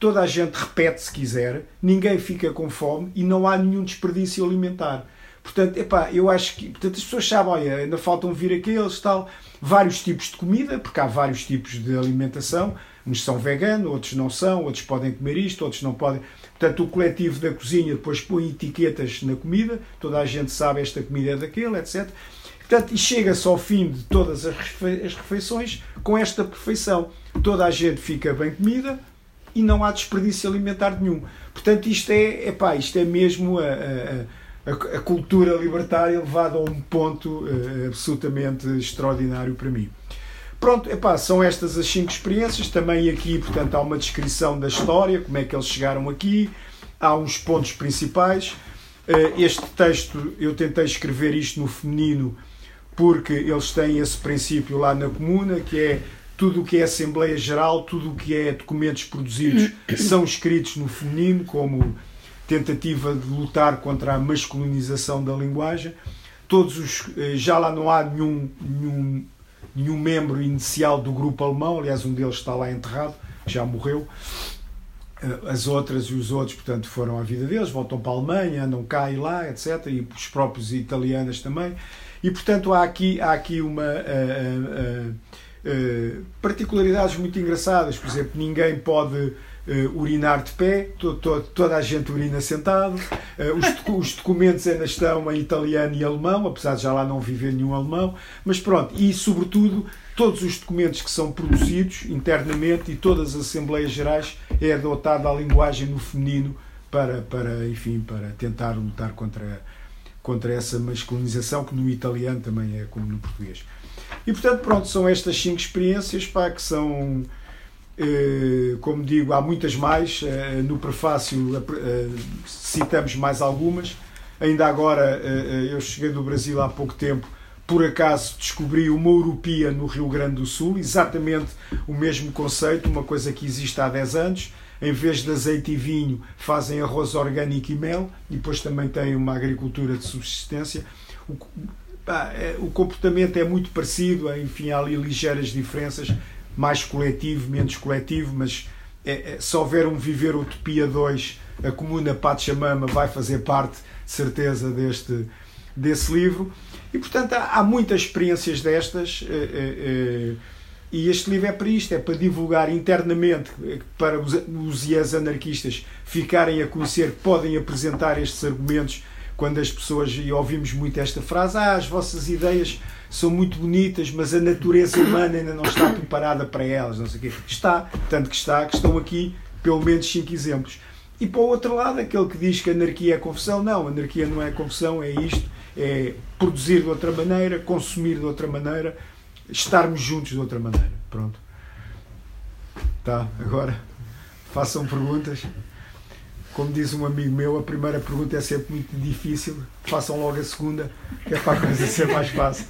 toda a gente repete se quiser, ninguém fica com fome e não há nenhum desperdício alimentar. Portanto, epá, eu acho que portanto, as pessoas sabem, olha, ainda faltam vir aqueles, tal, vários tipos de comida, porque há vários tipos de alimentação, uns são veganos, outros não são, outros podem comer isto, outros não podem. Portanto, o coletivo da cozinha depois põe etiquetas na comida, toda a gente sabe esta comida é daquele, etc. Portanto, e chega-se ao fim de todas as refeições com esta perfeição. Toda a gente fica bem comida e não há desperdício alimentar nenhum. Portanto, isto é, epá, isto é mesmo a, a, a, cultura libertária levada a um ponto uh, absolutamente extraordinário para mim. Pronto, epá, são estas as cinco experiências. Também aqui, portanto, há uma descrição da história, como é que eles chegaram aqui. Há uns pontos principais. Eh, este texto, eu tentei escrever isto no feminino porque eles têm esse princípio lá na comuna, que é tudo o que é Assembleia Geral, tudo o que é documentos produzidos são escritos no feminino, como tentativa de lutar contra a masculinização da linguagem. Todos os, eh, já lá não há nenhum, nenhum nenhum membro inicial do grupo alemão, aliás, um deles está lá enterrado, já morreu. Eh, as outras e os outros, portanto, foram à vida deles, voltam para a Alemanha, andam cá e lá, etc. E os próprios italianos também. E, portanto, há aqui, há aqui uma. Uh, uh, uh, particularidades muito engraçadas. Por exemplo, ninguém pode uh, urinar de pé, to, to, toda a gente urina sentado, uh, os, os, documentos ainda estão em italiano e alemão, apesar de já lá não viver nenhum alemão, mas pronto, e sobretudo todos os documentos que são produzidos internamente e todas as Assembleias Gerais é adotada a linguagem no feminino para, para, enfim, para tentar lutar contra, contra essa masculinização que no italiano também é como no português. E portanto, pronto, são estas cinco experiências pá, que são como digo, há muitas mais. Eh, no prefácio eh, citamos mais algumas. Ainda agora, eu cheguei do Brasil há pouco tempo, por acaso descobri uma Europia no Rio Grande do Sul, exatamente o mesmo conceito, uma coisa que existe há 10 anos. Em vez de azeite e vinho, fazem arroz orgânico e mel, e depois também têm uma agricultura de subsistência. O, o comportamento é muito parecido, enfim, há ali ligeiras diferenças, mais coletivo, menos coletivo, mas é, é, se houver um Viver Utopia 2, a Comuna Pachamama vai fazer parte, de certeza, deste, desse livro. E, portanto, há, há muitas experiências destas. É, e este livro é para isto, é para divulgar internamente, para os, os as anarquistas ficarem a conhecer podem apresentar estes argumentos quando as pessoas, e ouvimos muito esta frase, ah, as vossas ideias são muito bonitas, mas a natureza humana ainda não está preparada para elas, não sei quê. Está, tanto que está, que estão aqui pelo menos cinco exemplos. E para o outro lado, aquele que diz que anarquia é confusão, não, anarquia não é confusão, é isto, é produzir de outra maneira, consumir de outra maneira, estarmos juntos de outra maneira. Pronto. Tá, agora façam perguntas. Como diz um amigo meu, a primeira pergunta é sempre muito difícil, façam logo a segunda, que é para a coisa ser mais fácil.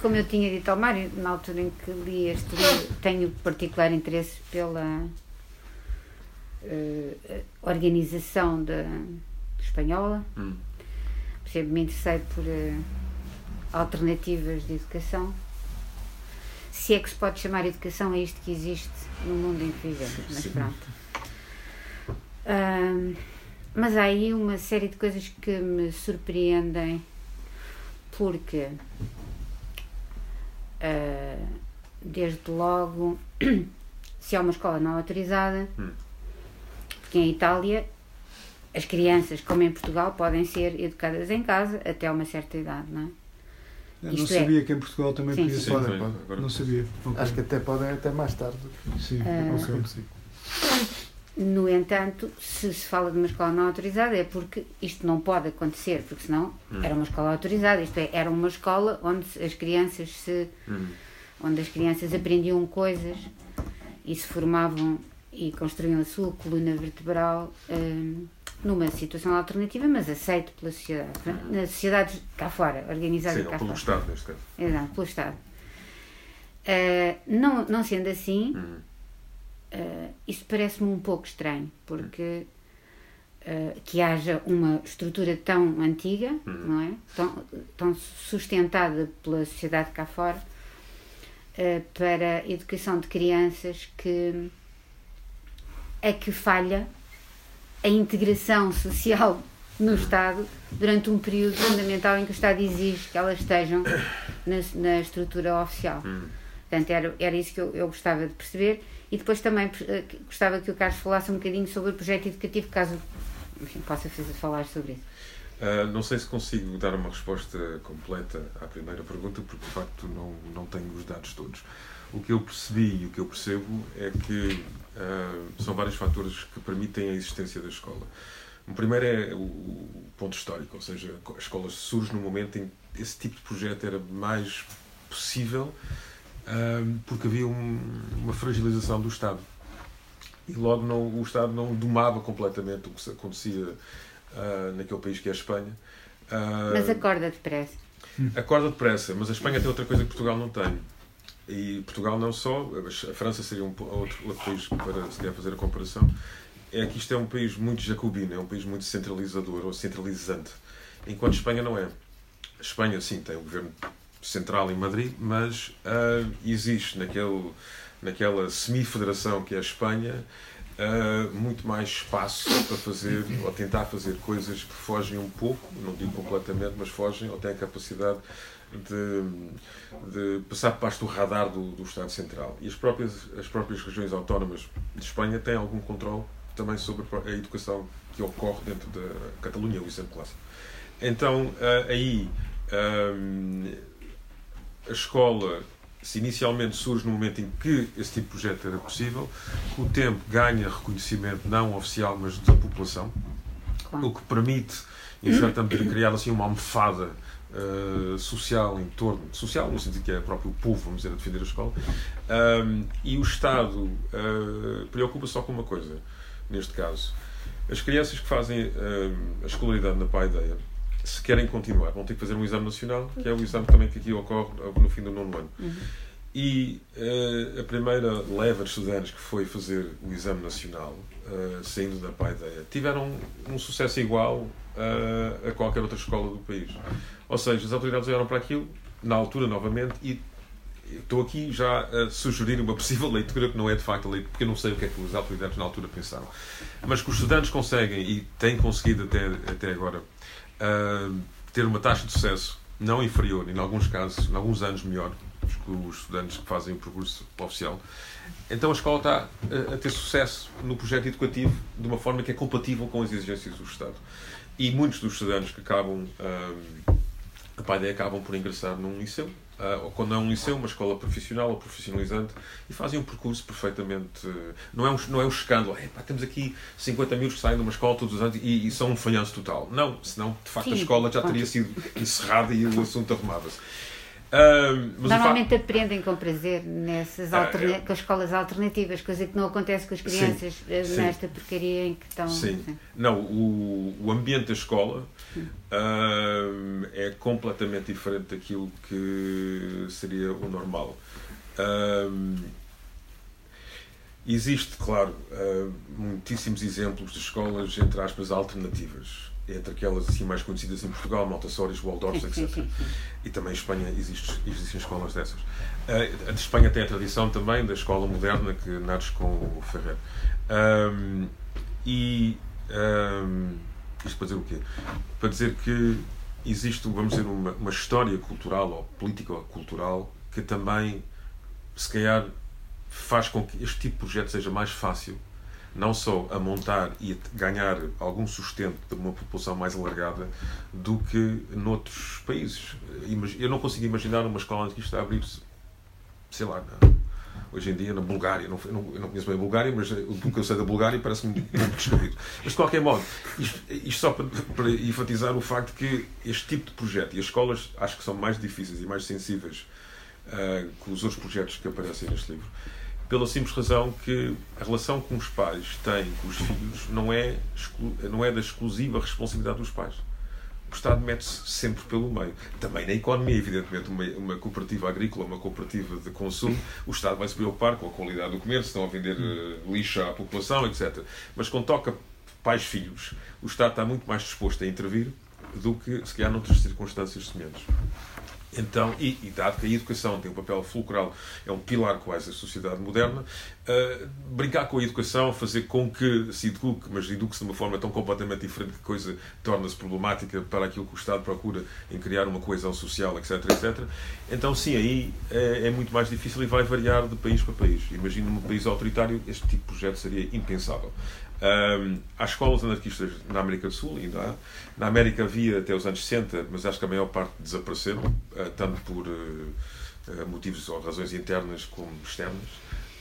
Como eu tinha dito ao Mário, na altura em que li este livro, tenho particular interesse pela uh, organização da espanhola. Hum. Sempre me interessei por uh, alternativas de educação se é que se pode chamar educação a isto que existe no mundo em que vivemos, mas pronto. mas há aí uma série de coisas que me surpreendem porque uh, desde logo se há uma escola não autorizada hum. porque em Itália as crianças, como em Portugal, podem ser educadas em casa até uma certa idade, não é? Eu não é- sabia é... que em Portugal também sim, podia ser. Pode, pode. Não sabia. Okay. Acho que até podem até mais tarde. Sim, uh, okay. No entanto, se se fala de uma escola não autorizada é porque isto não pode acontecer, porque senão hum. era uma escola autorizada, isto é, era uma escola onde as crianças se. Hum. onde as crianças aprendiam coisas e se formavam e construíam a sua coluna vertebral um, numa situação alternativa, mas aceito pela sociedade. Na sociedade cá fora, organizada Sim, cá pelo fora. Estado, neste caso. Exato, pelo Estado. Uh, não, não sendo assim, Hum. uh, isso parece-me um pouco estranho, porque uh, que haja uma estrutura tão antiga, não é? Tão, tão sustentada pela sociedade cá fora, uh, para a educação de crianças que é que falha a integração social no Estado durante um período fundamental em que o Estado exige que elas estejam na, na estrutura oficial. Portanto, era, era isso que eu, eu gostava de perceber e depois também eh, gostava que o Carlos falasse um bocadinho sobre o projeto educativo, caso enfim, possa fazer, falar sobre isso. Ah, não sei se consigo dar uma resposta completa à primeira pergunta, porque de facto não, não tenho os dados todos. O que eu percebi e o que eu percebo é que ah, são vários fatores que permitem a existência da escola. O primeiro é o, ponto histórico, ou seja, a escola surge no momento em que esse tipo de projeto era mais possível ah, porque havia um- uma fragilização do Estado. E logo não, o Estado não domava completamente o que acontecia ah, naquele país que é a Espanha. Ah, Mas acorda depressa. Acorda depressa, mas a Espanha tem outra coisa que Portugal não tem. E Portugal não só, a França seria um outro, outro país para se calhar fazer a comparação, é que isto é um país muito jacobino, é um país muito centralizador ou centralizante, enquanto Espanha não é. A Espanha, sim, tem o governo central em Madrid, mas ah, existe naquele, naquela semi-federação que é a Espanha ah, muito mais espaço para fazer ou tentar fazer coisas que fogem um pouco, não digo completamente, mas fogem ou têm a capacidade de, de passar baixo do radar do, do Estado Central. E as próprias, as próprias regiões autónomas de Espanha têm algum controle também sobre a educação que ocorre dentro da Catalunha, o exemplo clássico. Então, ah, aí, ah, a escola se inicialmente surge no momento em que esse tipo de projeto era possível, com o tempo ganha reconhecimento não oficial, mas da população, Claro. o que permite, em certa medida, criar assim uma almofada eh, social em torno, social no sentido que é o próprio povo, vamos dizer, a defender a escola, Ahm, e o Estado eh, preocupa só com uma coisa, neste caso. As crianças que fazem ahm, a escolaridade na paideia, se querem continuar, vão ter que fazer um exame nacional, que é o exame também que aqui ocorre no fim do nono ano. E eh, a primeira leva de estudantes que foi fazer o exame nacional, eh, saindo da paideia, tiveram um sucesso igual eh, a qualquer outra escola do país. Ou seja, as autoridades olharam para aquilo, na altura novamente, e estou aqui já a sugerir uma possível leitura que não é de facto a leitura, porque eu não sei o que é que as autoridades na altura pensaram. Mas que os estudantes conseguem, e têm conseguido até, até agora, ah, ter uma taxa de sucesso não inferior, em alguns casos, em alguns anos melhor, que os estudantes que fazem o percurso oficial. Então a escola está a, a ter sucesso no projeto educativo de uma forma que é compatível com as exigências do Estado. E muitos dos estudantes que acabam ah, a paideia acabam por ingressar num liceu, ou quando é um liceu, uma escola profissional ou profissionalizante, e fazem um percurso perfeitamente. Não é um, não é um escândalo, "Epá, temos aqui 50 mil que saem de uma escola todos os anos e, e são um falhanço total. Não, senão de facto a Sim, escola já teria sido encerrada e o assunto arrumava-se. Ah, facto- Normalmente aprendem com prazer nessas Ah, alterna- eu- com as escolas alternativas, coisa que não acontece com as Sim, crianças eh, sim. nesta porcaria em que estão. Sim. Não, o, o ambiente da escola é completamente diferente daquilo que seria o normal. Ahm, existe, claro, ah, muitíssimos exemplos de escolas, entre aspas, alternativas. Entre aquelas assim mais conhecidas em Portugal, Montessori, Waldorf, etc. E também em Espanha existe, existem escolas dessas. Ah, a de Espanha tem a tradição também da escola moderna que nasce com o Ferrer. Ahm, e ahm, isto para dizer o quê? Para dizer que existe, vamos dizer, uma, uma história cultural ou política cultural que também, se calhar, faz com que este tipo de projeto seja mais fácil não só a montar e a ganhar algum sustento de uma população mais alargada do que noutros países. Eu não consigo imaginar uma escola que está a abrir-se, sei lá, hoje em dia na Bulgária. Não, não, eu não conheço bem a Bulgária, mas eh, o que eu sei da Bulgária parece-me muito descabido. Mas de qualquer modo, isto, isto só para, para enfatizar o facto que este tipo de projeto, e as escolas acho que são mais difíceis e mais sensíveis uh, com os outros projetos que aparecem neste livro. Pela simples razão que a relação que os pais têm com os filhos não é, não é da exclusiva responsabilidade dos pais. O Estado mete-se sempre pelo meio. Também na economia, evidentemente, uma, uma, cooperativa agrícola, uma cooperativa de consumo, o Estado vai se preocupar com a qualidade do comércio, estão a vender uh, lixo à população, etc. Mas quando toca pais-filhos, o Estado está muito mais disposto a intervir do que, se calhar, noutras circunstâncias semelhantes. Então, e, e, dado que a educação tem um papel fulcral, é um pilar quase da sociedade moderna, uh, brincar com a educação, fazer com que se eduque, mas eduque-se de uma forma tão completamente diferente que coisa torna-se problemática para aquilo que o Estado procura em criar uma coesão social, etc, etc. Então, sim, aí é, é muito mais difícil e vai variar de país para país. Imagino num país autoritário, este tipo de projeto seria impensável. Um, há escolas anarquistas na América do Sul, ainda há. Na América havia até os anos 60, mas acho que a maior parte desapareceram, uh, tanto por uh, motivos ou razões internas como externas.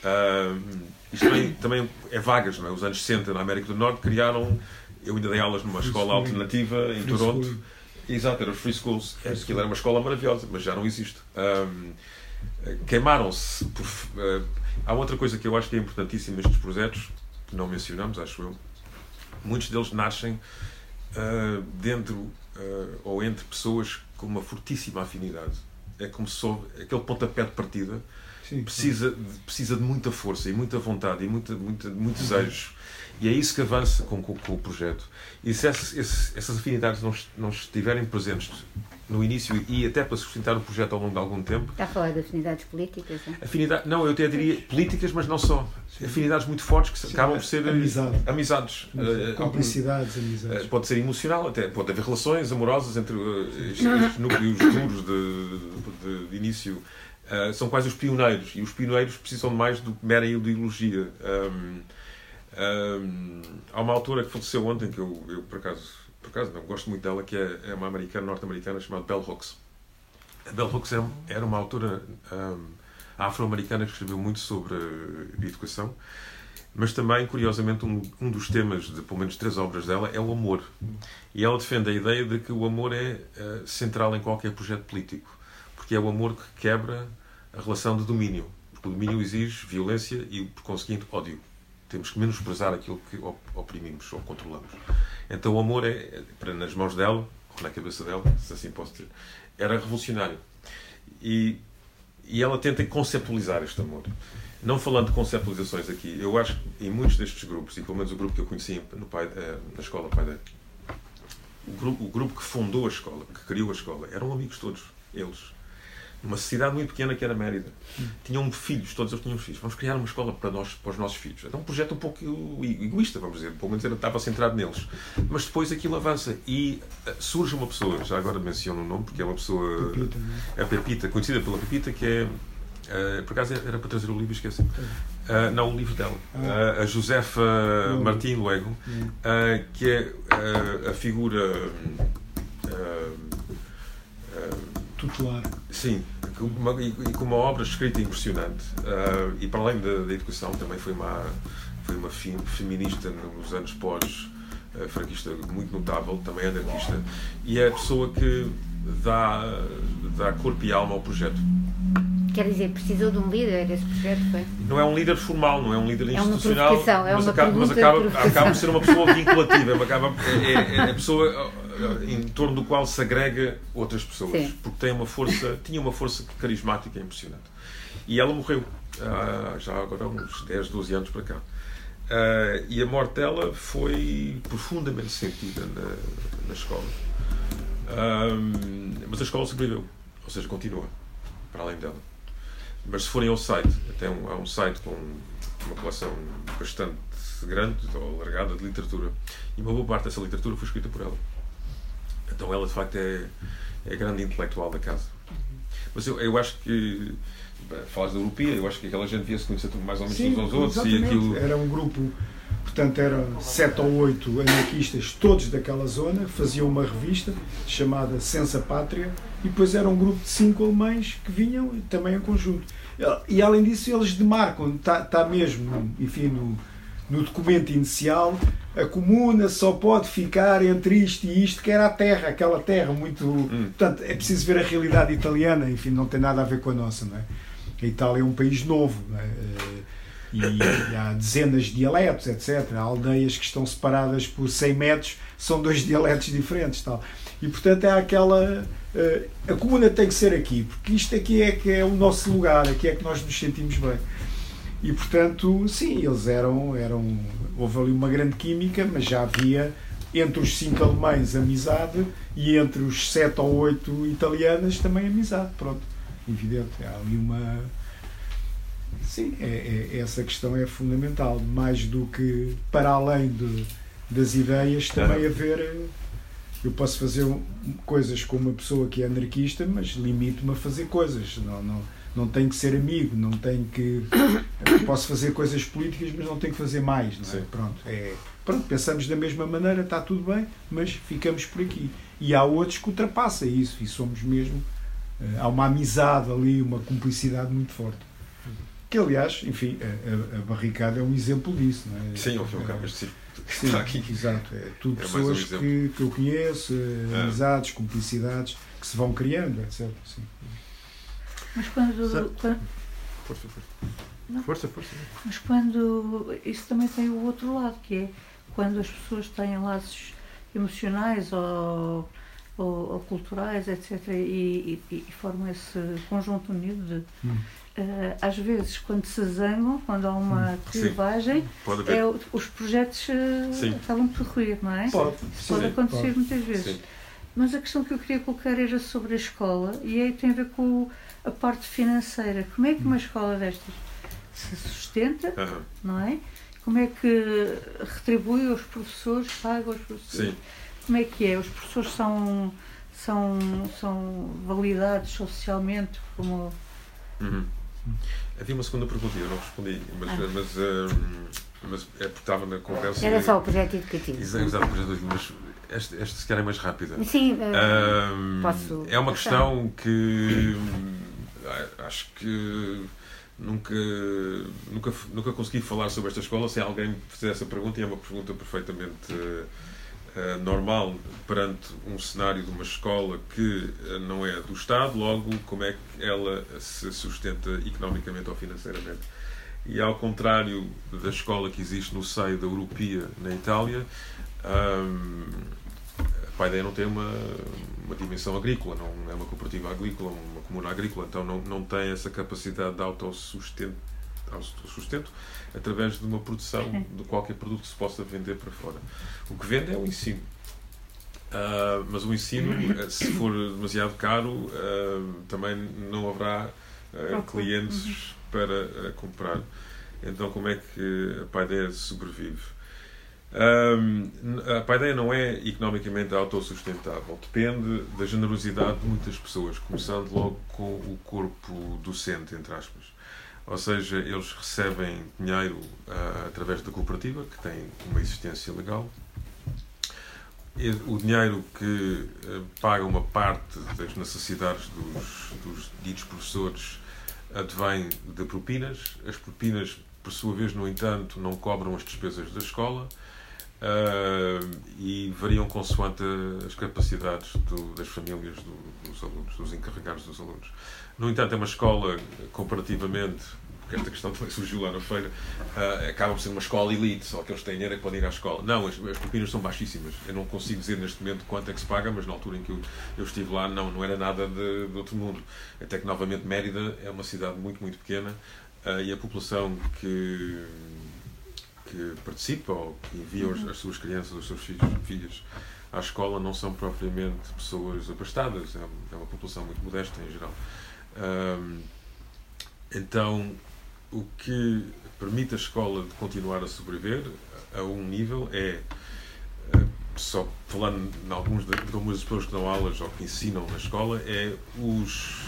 Uh, isto também, também é vagas, não é? Os anos 60 na América do Norte criaram. Eu ainda dei aulas numa escola alternativa em Toronto. Exato, era os Free Schools. Aquilo era uma escola maravilhosa, mas já não existe. Um, Queimaram-se. há outra coisa que eu acho que é importantíssima nestes projetos que não mencionamos, acho eu, muitos deles nascem uh, dentro uh, ou entre pessoas com uma fortíssima afinidade. É como se aquele pontapé de partida sim, precisa, sim. De, precisa de muita força e muita vontade e muita, muita, muito desejo. E é isso que avança com, com, com o projeto. E se essas, essas afinidades não, não estiverem presentes no início e até para sustentar o projeto ao longo de algum tempo. Está a falar de afinidades políticas? É? Afinidade, não, eu até diria políticas, mas não só. Sim. Afinidades muito fortes que Sim, acabam por ser amizade. amizades. Uh, Complicidades, amizades. Uh, pode ser emocional, até pode haver relações amorosas entre uh, estes, estes, núcleos duros de, de, de início. são quase os pioneiros e os pioneiros precisam de mais do que mera ideologia. Um, um, há uma autora que faleceu ontem que eu, eu por acaso acaso não gosto muito dela, que é, é uma americana, norte-americana chamada Bell Hooks. A Bell Hooks era, era uma autora um, afro-americana que escreveu muito sobre educação, mas também, curiosamente, um, um dos temas de pelo menos três obras dela é o amor. E ela defende a ideia de que o amor é uh, central em qualquer projeto político, porque é o amor que quebra a relação de domínio. Porque o domínio exige violência e, por conseguinte, ódio. Temos que menosprezar aquilo que oprimimos ou controlamos. Então o amor é, para nas mãos dela, ou na cabeça dela, se assim posso dizer, era revolucionário. E, e ela tenta conceptualizar este amor. Não falando de conceptualizações aqui, eu acho que em muitos destes grupos, e pelo menos o grupo que eu conheci no pai, eh, na escola Pai da, o grupo, o grupo que fundou a escola, que criou a escola, eram amigos todos, eles numa cidade muito pequena que era Mérida. Tinham filhos, todos eles tinham filhos. Vamos criar uma escola para nós, para os nossos filhos. Era um projeto um pouco egoísta, vamos dizer, pelo menos estava centrado neles. Mas depois aquilo avança e eh, surge uma pessoa, já agora menciono o nome, porque é uma pessoa. Pepita, é? A Pepita, conhecida pela Pepita, que é. Uh, por acaso era para trazer o livro, esqueci. Uh, não, o livro dela. Uh, a Josefa Martim Luego, que é a figura tutelar. Sim, uma, e, com uma obra escrita impressionante. Uh, e para além da, da, educação, também foi uma, foi uma fim, feminista nos anos pós. Uh, franquista muito notável, também anarquista, e é a pessoa que dá, dá corpo e alma ao projeto. Quer dizer, precisou de um líder esse projeto, foi? Não é um líder formal, não é um líder institucional. É uma provocação, é mas uma acaba, mas acaba, acaba por ser uma pessoa vinculativa, acaba, é, é, é a pessoa em torno do qual se agrega outras pessoas, Sim. porque tem uma força, tinha uma força carismática impressionante. E ela morreu ah, já agora há uns 10, 12 anos para cá. Ah, e a morte dela foi profundamente sentida na, na escola. Ah, mas a escola sobreviveu, ou seja, continua, para além dela. Mas se forem ao site, até um, há um site com uma coleção bastante grande ou alargada de literatura, e uma boa parte dessa literatura foi escrita por ela. Então ela de facto é, é a grande intelectual da casa. Mas eu, eu acho que falas da Europia, eu acho que aquela gente devia se conhecer mais ou menos Sim, uns aos outros e aquilo. Era um grupo, portanto eram sete ou oito anarquistas, todos daquela zona, faziam uma revista chamada Sensa Pátria e depois era um grupo de cinco alemães que vinham também em conjunto. E além disso eles demarcam, está tá mesmo, enfim, no, no documento inicial, a comuna só pode ficar entre isto e isto, que era a terra, aquela terra muito. Hum. Portanto, é preciso ver a realidade italiana, enfim, não tem nada a ver com a nossa, não é? A Itália é um país novo, não é? E, e há dezenas de dialetos, etc. Há aldeias que estão separadas por 100 metros, são dois dialetos diferentes. Tal. E portanto é aquela. Uh, a comuna tem que ser aqui, porque isto aqui é que é o nosso lugar, aqui é que nós nos sentimos bem. E portanto, sim, eles eram, eram. Houve ali uma grande química, mas já havia entre os cinco alemães amizade e entre os sete ou oito italianas também amizade. Pronto, evidente. Há ali uma. Sim, é, é, essa questão é fundamental. Mais do que para além de, das ideias, também haver. Eu posso fazer coisas com uma pessoa que é anarquista, mas limito-me a fazer coisas. Não, não, não tenho que ser amigo, não tenho que. Posso fazer coisas políticas, mas não tenho que fazer mais. Não é? Pronto, é, pronto, pensamos da mesma maneira, está tudo bem, mas ficamos por aqui. E há outros que ultrapassam isso e somos mesmo. Eh, há uma amizade ali, uma cumplicidade muito forte. Que, aliás, enfim, a, a, a barricada é um exemplo disso. Não é? Sim, ao fim e ao cabo, este Sim, aqui. exato. É tudo é pessoas um que, que eu conheço, é. amizades, cumplicidades que se vão criando, etc. Sim. Mas quando. quando... Força, força. Força, força. Mas quando. Isso também tem o outro lado, que é quando as pessoas têm laços emocionais ou, ou, ou culturais, etc., e, e, e, formam esse conjunto unido de. Hum. Uh, às vezes, quando se zangam, quando há uma clivagem, é, os projetos uh, acabam por ruir, não é? Pode, Isso pode acontecer pode. muitas vezes. Sim. Mas a questão que eu queria colocar era sobre a escola e aí tem a ver com a parte financeira. Como é que uma escola destas se sustenta, uhum. não é? Como é que retribui os professores, paga os professores? Sim. Como é que é? Os professores são, são, são validados socialmente como... Uhum. Havia uma segunda pergunta, eu não respondi, mas, ah. mas, um, mas é porque estava na conversa. Era só o projeto educativo. Exato, o projeto educativo, mas este, este se calhar é mais rápida. Sim, uh, um, posso. É uma questão que acho que nunca, nunca, nunca consegui falar sobre esta escola sem alguém me fizer essa pergunta e é uma pergunta perfeitamente uh, normal perante um cenário de uma escola que uh, não é do Estado, logo como é que ela se sustenta economicamente ou financeiramente. E ao contrário da escola que existe no seio da Europea na Itália, um, a Paideia não tem uma, uma dimensão agrícola, não é uma cooperativa agrícola, uma comuna agrícola, então não, não tem essa capacidade de autossustento, autossustento através de uma produção de qualquer produto que se possa vender para fora. O que vende é o ensino. Uh, mas o ensino, eh, se for demasiado caro, uh, também não haverá uh, clientes uhum. para comprar. Então, como é que a Paideia sobrevive? Um, a paideia não é economicamente autossustentável. Depende da generosidade de muitas pessoas, começando logo com o corpo docente, entre aspas. Ou seja, eles recebem dinheiro uh, através da cooperativa, que tem uma existência legal. O dinheiro que uh, paga uma parte das necessidades dos, dos ditos professores advém de propinas. As propinas, por sua vez, no entanto, não cobram as despesas da escola Uh, e variam consoante as capacidades do, das famílias do, dos alunos, dos encarregados dos alunos. No entanto, é uma escola, comparativamente, porque esta questão também surgiu lá na feira, uh, acaba por ser uma escola elite, só que eles têm dinheiro é que podem ir à escola. Não, as, as propinas são baixíssimas. Eu não consigo dizer neste momento quanto é que se paga, mas na altura em que eu, eu estive lá, não, não era nada de, de outro mundo. Até que, novamente, Mérida é uma cidade muito, muito pequena uh, e a população que que participa ou que envia uhum. as suas crianças, os seus filhos, filhas à escola não são propriamente pessoas abastadas, é, é uma população muito modesta em geral. Um, então, o que permite a escola de continuar a sobreviver a um nível é, eh, só falando em alguns de, de algumas pessoas que dão aulas ou que ensinam na escola, é os,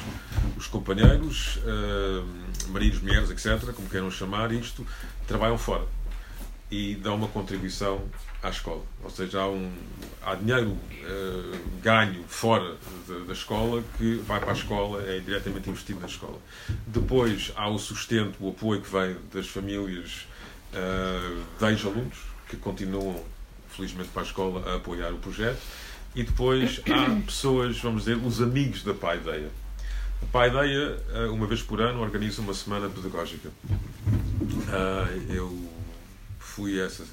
os companheiros, uh, maridos, mulheres, etc., como queiram chamar isto, trabalham fora e dá uma contribuição à escola. Ou seja, há, um, há dinheiro uh, ganho fora de, da escola que vai para a escola, é diretamente investido na escola. Depois há o sustento, o apoio que vem das famílias uh, 10 alunos que continuam, felizmente para a escola, a apoiar o projeto. E depois há pessoas, vamos dizer, os amigos da Paideia. A Paideia, uma vez por ano, organiza uma semana pedagógica. Uh, eu fui essa.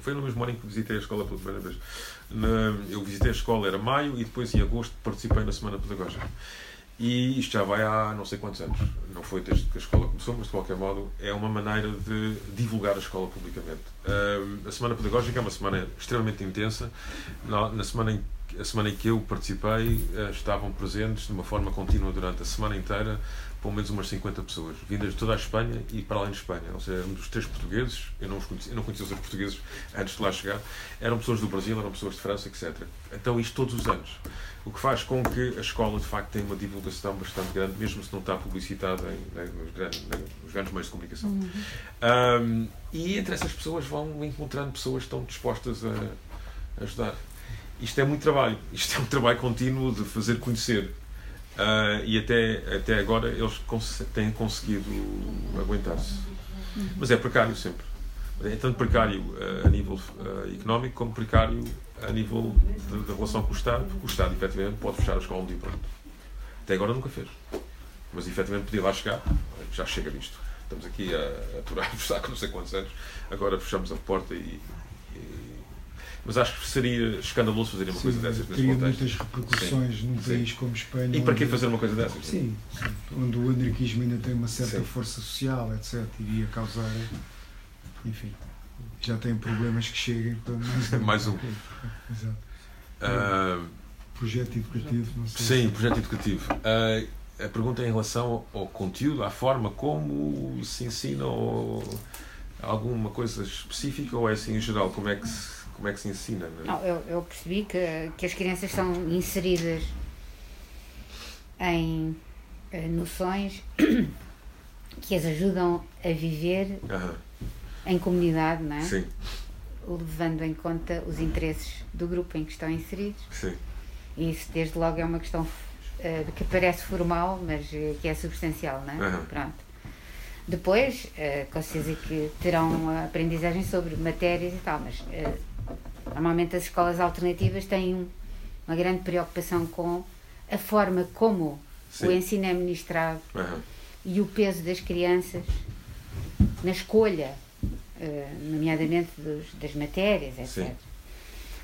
Foi no mesmo ano em que visitei a escola pela primeira vez. eu visitei a escola, era maio, e depois em agosto participei na semana pedagógica. E isto já vai há não sei quantos anos. Não foi desde que a escola começou, mas de qualquer modo é uma maneira de divulgar a escola publicamente. a semana pedagógica é uma semana extremamente intensa. Na, na semana em a semana em que eu participei, eh, estavam presentes de uma forma contínua durante a semana inteira, pelo menos umas 50 pessoas, vindas de toda a Espanha e para além de Espanha. Ou seja, dos três portugueses, eu não, os conhecia, eu não conhecia os outros portugueses antes de lá chegar, eram pessoas do Brasil, eram pessoas de França, etc. Então, isto todos os anos. O que faz com que a escola, de facto, tenha uma divulgação bastante grande, mesmo se não está publicitada em, em, nos, grandes, nos, grandes, meios de comunicação. Uhum. Um, e entre essas pessoas vão encontrando pessoas que estão dispostas a, a ajudar isto é muito trabalho. Isto é um trabalho contínuo de fazer conhecer. Uh, e até, até agora eles têm conseguido aguentar-se. Mas é precário sempre. É tanto precário uh, a nível uh, económico como precário a nível da relação com o Estado, porque o Estado, efetivamente, pode fechar a escola dia pronto. Até agora nunca fez. Mas, efetivamente, podia lá chegar. Já chega disto. Estamos aqui a aturar-vos há não sei quantos anos. Agora fechamos a porta e mas acho que seria escandaloso fazer uma sim, coisa dessas contexto. muitas repercussões sim, num sim. país como Espanha. E para que fazer uma coisa dessas? Sim, onde o anarquismo ainda tem uma certa força social, etc. Iria causar. Enfim, já tem problemas que cheguem para mais um. mais um. Exato. Uh, projeto educativo, não sei. Sim, projeto educativo. Uh, a pergunta é em relação ao conteúdo, à forma como se ensina ou alguma coisa específica ou é assim em geral? Como é que se como é que se ensina? Não, é? não eu, eu, percebi que, que as crianças são inseridas em uh, noções que as ajudam a viver em comunidade, não é? Sim. Levando em conta os interesses do grupo em que estão inseridos. Sim. E isso, desde logo, é uma questão uh, que parece formal, mas uh, que é substancial, não é? Pronto. Depois, uh, com certeza que terão aprendizagem sobre matérias e tal, mas Normalmente as escolas alternativas têm uma grande preocupação com a forma como Sim. o ensino é ministrado uhum. e o peso das crianças na escolha, uh, nomeadamente dos, das matérias, etc. Uh,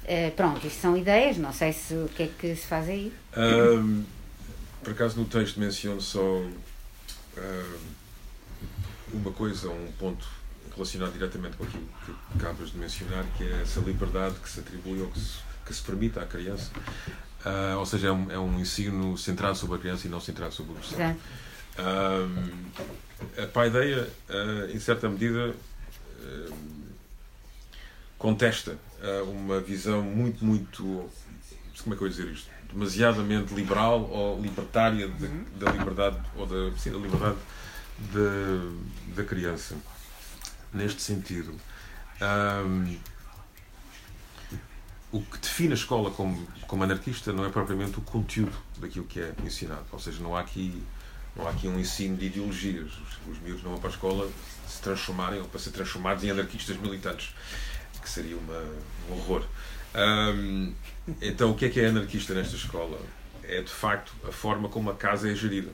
eh, pronto, isto são ideias, não sei se o que é que se faz aí. Um, por acaso no texto menciono só um, uma coisa, um ponto relacionado diretamente com aquilo que acabas de mencionar, que é essa liberdade que se atribui ou que se, que se permite à criança. Uh, ou seja, é um, é um, ensino centrado sobre a criança e não centrado sobre o professor. Uh, a paideia, uh, em certa medida, contesta uma visão muito, muito. Como é que eu ia dizer isto? Demasiadamente liberal ou libertária de, uhum. da liberdade, ou da, sim, da liberdade da criança neste sentido. Um, o que define a escola como, como anarquista não é propriamente o conteúdo daquilo que é ensinado. Ou seja, não há aqui, não há aqui um ensino de ideologias. Os, os miúdos não vão para a escola se transformarem ou para ser transformados em anarquistas militantes, que seria uma, um horror. Um, então, o que é que é anarquista nesta escola? É de facto a forma como a casa é gerida.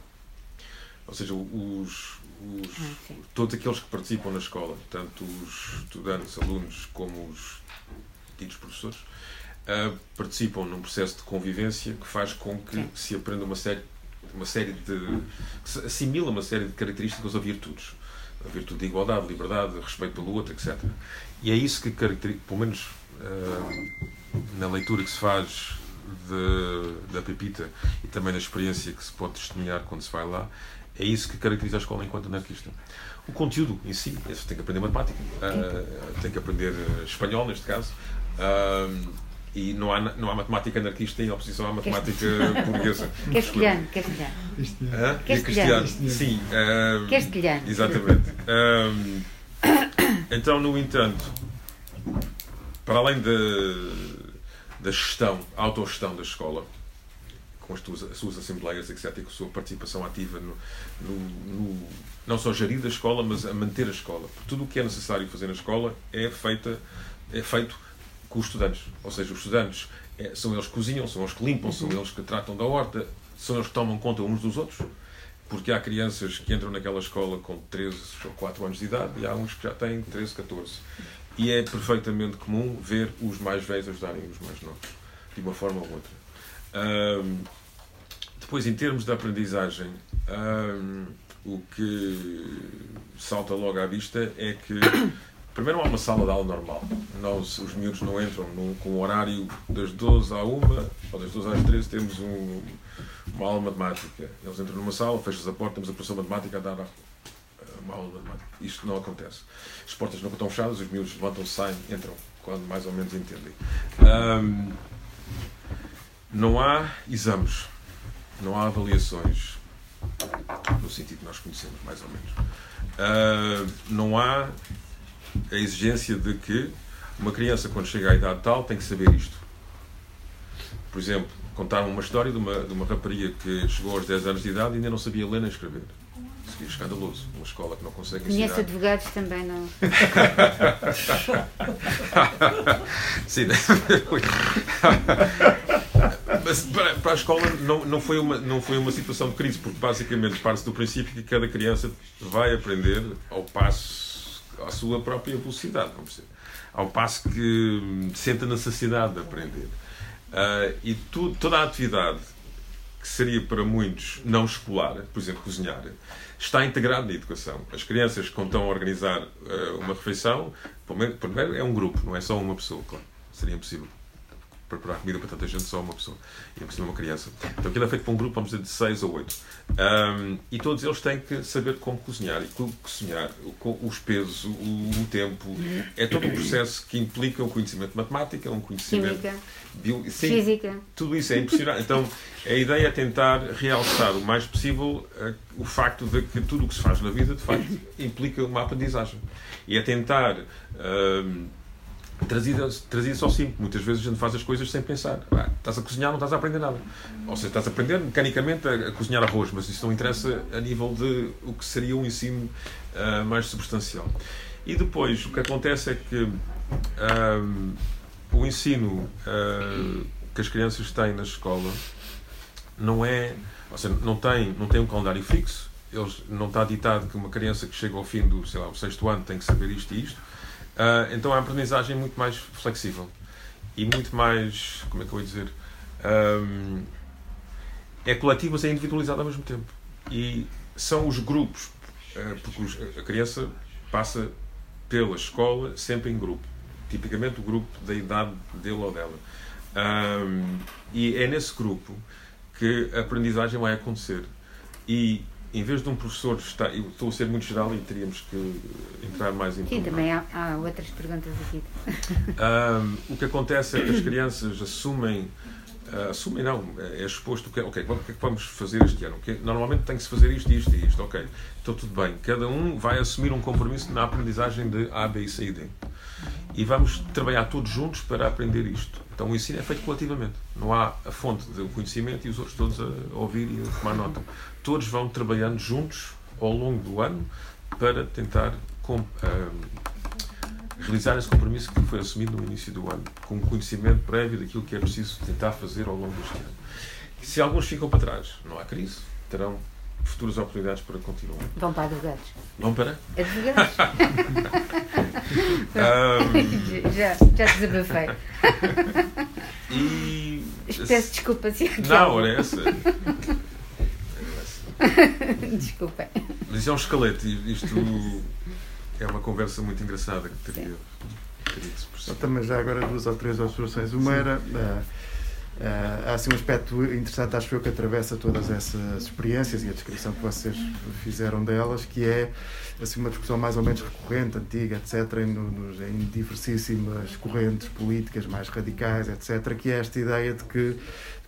Ou seja, os, os, ah, todos aqueles que participam na escola, tanto os estudantes, alunos, como os ditos professores, uh, participam num processo de convivência que faz com que sim. se aprenda uma série, uma série de. se assimila uma série de características ou virtudes. A virtude de igualdade, liberdade, respeito pelo outro, etc. E é isso que caracteriza, pelo menos uh, na leitura que se faz de, da Pepita e também na experiência que se pode testemunhar quando se vai lá, é isso que caracteriza a escola enquanto anarquista. O conteúdo em si, tem que aprender matemática, uh, tem que aprender eh, espanhol, neste caso, uh, e não há, não há matemática anarquista em oposição à matemática portuguesa. Castelhano, castelhano. Ah? Castelhano. Sim. Uh, castelhano. Exatamente. então, no entanto, para além da, da gestão, autogestão da escola, com as, tuas, as suas assembleias, etc., e com a sua participação ativa no, no, no, não só gerir a escola, mas a manter a escola. Porque tudo o que é necessário fazer na escola é, feita, é feito com os estudantes. Ou seja, os estudantes é, são eles que cozinham, são eles que limpam, são eles que tratam da horta, são eles que tomam conta uns dos outros. Porque há crianças que entram naquela escola com 13 ou 4 anos de idade e há uns que já têm 13, 14. E é perfeitamente comum ver os mais velhos ajudarem os mais novos, de uma forma ou outra. Um, depois, em termos de aprendizagem, um, o que salta logo à vista é que, primeiro, há uma sala de aula normal. Nós, os miúdos não entram num, com o horário das 12 à 1 ou das 12 às 13, temos um, uma aula de matemática. Eles entram numa sala, fecham a porta, temos a professora de matemática a dar uma aula de matemática. Isto não acontece. As portas não estão fechadas, os miúdos levantam-se, saem, entram quando mais ou menos entendem. Um, não há exames, não há avaliações, no sentido que nós conhecemos, mais ou menos. Uh, não há a exigência de que uma criança, quando chega à idade tal, tem que saber isto. Por exemplo, contaram uma história de uma, de uma rapariga que chegou aos 10 anos de idade e ainda não sabia ler nem escrever. Seria escandaloso. Uma escola que não consegue ensinar. Conheço advogados também, não. Sim, mas para, para, a escola não, não, foi uma, não foi uma situação de crise, porque basicamente parte-se do princípio que cada criança vai aprender ao passo, à sua própria velocidade, vamos dizer. Ao passo que sente a necessidade de aprender. Uh, e tu, toda a atividade que seria para muitos não escolar, por exemplo, cozinhar, está integrado na educação. As crianças, quando estão a organizar uh, uma refeição, primeiro é um grupo, não é só uma pessoa, claro. Seria impossível preparar comida para tanta gente, só uma pessoa. E por cima uma criança. Então aquilo é feito por um grupo, vamos dizer, de seis ou oito. Um, e todos eles têm que saber como cozinhar. E como cozinhar, os pesos, o, o, tempo. É todo um processo que implica um conhecimento de matemática, um conhecimento. Química. Bio, sim, Física. Tudo isso é impressionante. Então a ideia é tentar realçar o mais possível uh, o facto de que tudo o que se faz na vida, de facto, implica uma aprendizagem. E é tentar. Trazida, trazida só simples. Muitas vezes a gente faz as coisas sem pensar. Ah, estás a cozinhar, não estás a aprender nada. Ou seja, estás a aprender mecanicamente a, a cozinhar arroz, mas isso não interessa a nível de o que seria um ensino uh, mais substancial. E depois, o que acontece é que uh, o ensino uh, que as crianças têm na escola não é. Ou seja, não tem, não tem um calendário fixo. Eles, não está ditado que uma criança que chega ao fim do sei lá, o sexto ano tem que saber isto e isto Uh, então a aprendizagem é muito mais flexível e muito mais, como é que eu vou dizer, um, é coletiva, mas é individualizada ao mesmo tempo. E são os grupos, uh, porque os, a criança passa pela escola sempre em grupo, tipicamente o grupo da idade dele ou dela. Um, e é nesse grupo que a aprendizagem vai acontecer. E em vez de um professor estar. Eu estou a ser muito geral e teríamos que entrar mais em Sim, também há, há, outras perguntas aqui. Um, o que acontece é que as crianças assumem. Uh, assumem não, é, é exposto que, ok, o que é que vamos fazer este ano? Okay? Normalmente tem que se fazer isto, isto e isto, ok. Então tudo bem, cada um vai assumir um compromisso na aprendizagem de A, B, C e D. E vamos trabalhar todos juntos para aprender isto. Então o ensino é feito coletivamente. Não há a fonte do conhecimento e os outros todos a ouvir e a tomar nota todos vão trabalhando juntos ao longo do ano para tentar com, uh, realizar esse compromisso que foi assumido no início do ano, com conhecimento prévio daquilo que é preciso tentar fazer ao longo deste ano. Se alguns ficam para trás, não há crise, terão futuras oportunidades para continuar. Vão para advogados. Vão para? Advogados. um... já, já desabafei. E. Peço desculpa se Não, era essa. Desculpem. Mas isso é um esqueleto. Isto é uma conversa muito engraçada que teria, teria que se perceber. Também já agora duas ou três observações. Uma Sim. era. Uh, Uh, há assim um aspecto interessante, acho eu, que atravessa todas essas experiências e a descrição que vocês fizeram delas, que é assim, uma discussão mais ou menos recorrente, antiga, etc., em, nos, em diversíssimas correntes políticas mais radicais, etc., que é esta ideia de que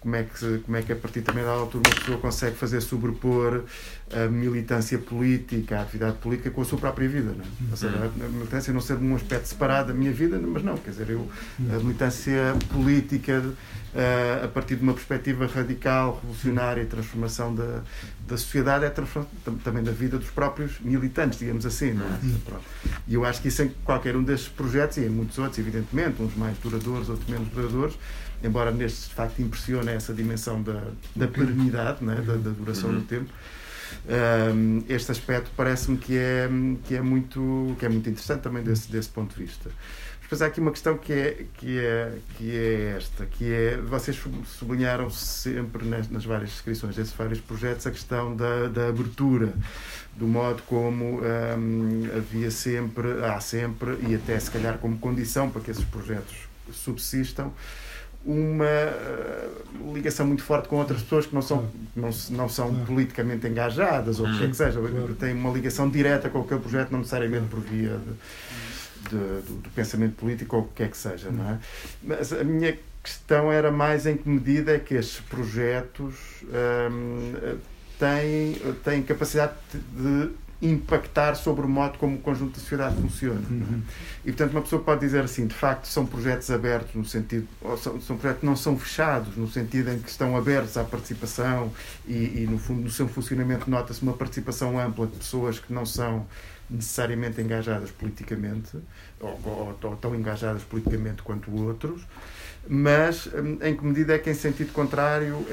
como é que, como é que a partir também da altura uma pessoa consegue fazer sobrepor a militância política, a atividade política com a sua própria vida. Não é? Ou seja, a militância não ser um aspecto separado da minha vida, mas não, quer dizer, eu, a militância política uh, a partir de uma perspectiva radical, revolucionária e transformação da, da sociedade é também da vida dos próprios militantes, digamos assim. Não é? E eu acho que isso em qualquer um destes projetos, e em muitos outros, evidentemente, uns mais duradouros, outros menos duradouros, embora nestes de facto impressione essa dimensão da, da perenidade, né? da, da duração uhum. do tempo. Um, este aspecto parece-me que é, que, é muito, que é muito interessante também desse, desse ponto de vista. Depois há aqui uma questão que é, que é, que é esta, que é, vocês sublinharam sempre nas, nas várias descrições desses vários projetos a questão da, da abertura, do modo como um, havia sempre, há sempre, e até se calhar como condição para que esses projetos subsistam, uma uh, ligação muito forte com outras pessoas que não são, não, não são politicamente engajadas ou o que é que seja, têm uma ligação direta com aquele projeto, não necessariamente por via de, de, do, do, pensamento político ou o que é que seja. Não é? Mas a minha questão era mais em que medida é que estes projetos um, têm, têm capacidade de impactar sobre o modo como o conjunto da sociedade funciona. É? Uhum. E, portanto, uma pessoa pode dizer assim, de facto, são projetos abertos no sentido, são, são projetos que não são fechados, no sentido em que estão abertos à participação e, e no, fundo, no seu funcionamento nota-se uma participação ampla de pessoas que não são necessariamente engajadas politicamente, ou, ou, ou tão engajadas politicamente quanto outros, mas hum, em que medida é que, em sentido contrário,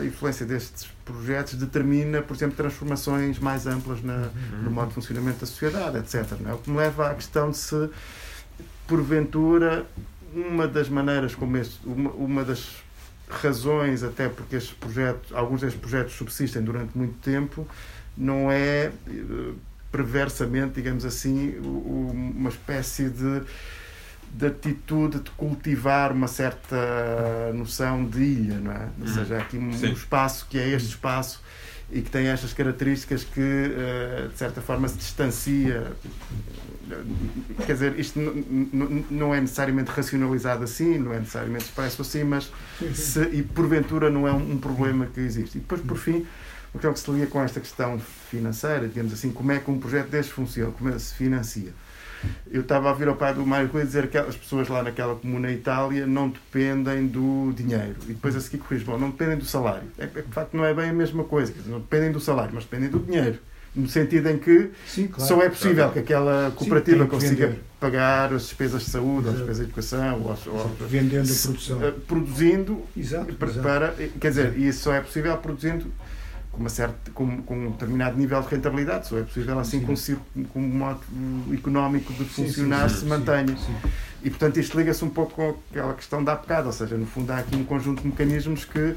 a influência destes projetos determina, por exemplo, transformações mais amplas na, uhum. no modo de funcionamento da sociedade, etc. Não é? O que me leva à questão de se, porventura, uma das maneiras como este, uma, uma das razões até porque estes projetos, alguns destes projetos subsistem durante muito tempo, não é eh, perversamente, digamos assim, uma espécie de de atitude de cultivar uma certa noção de ilha, não é? Ou seja, há aqui um, um espaço que é este espaço e que tem estas características que, uh, de certa forma, se distancia. Quer dizer, isto não é necessariamente racionalizado assim, não é necessariamente expresso assim, mas se, e porventura não é um, um problema que existe. E depois, por fim, o que é que se liga com esta questão financeira, digamos assim, como é que um projeto deste funciona, como é se financia? eu estava a vir ao pai do Mário Coelho dizer que as pessoas lá naquela comuna Itália não dependem do dinheiro. E depois a seguir corrijo, bom, não dependem do salário. É, é, de facto, não é bem a mesma coisa. Não dependem do salário, mas dependem do dinheiro. No sentido em que Sim, claro, só é possível claro. que aquela cooperativa Sim, consiga vender. pagar as despesas de saúde, as despesas de educação, ou, ou, vendendo a produção. Eh, produzindo exato, para, exato. quer dizer, e isso só é possível produzindo com, uma certa, com, com um determinado nível de rentabilidade, só é possível assim com, com um modo económico de funcionar sim, sim, sim, se mantenha. E portanto isto liga-se um pouco com aquela questão da bocado, ou seja, no fundo há aqui um conjunto de mecanismos que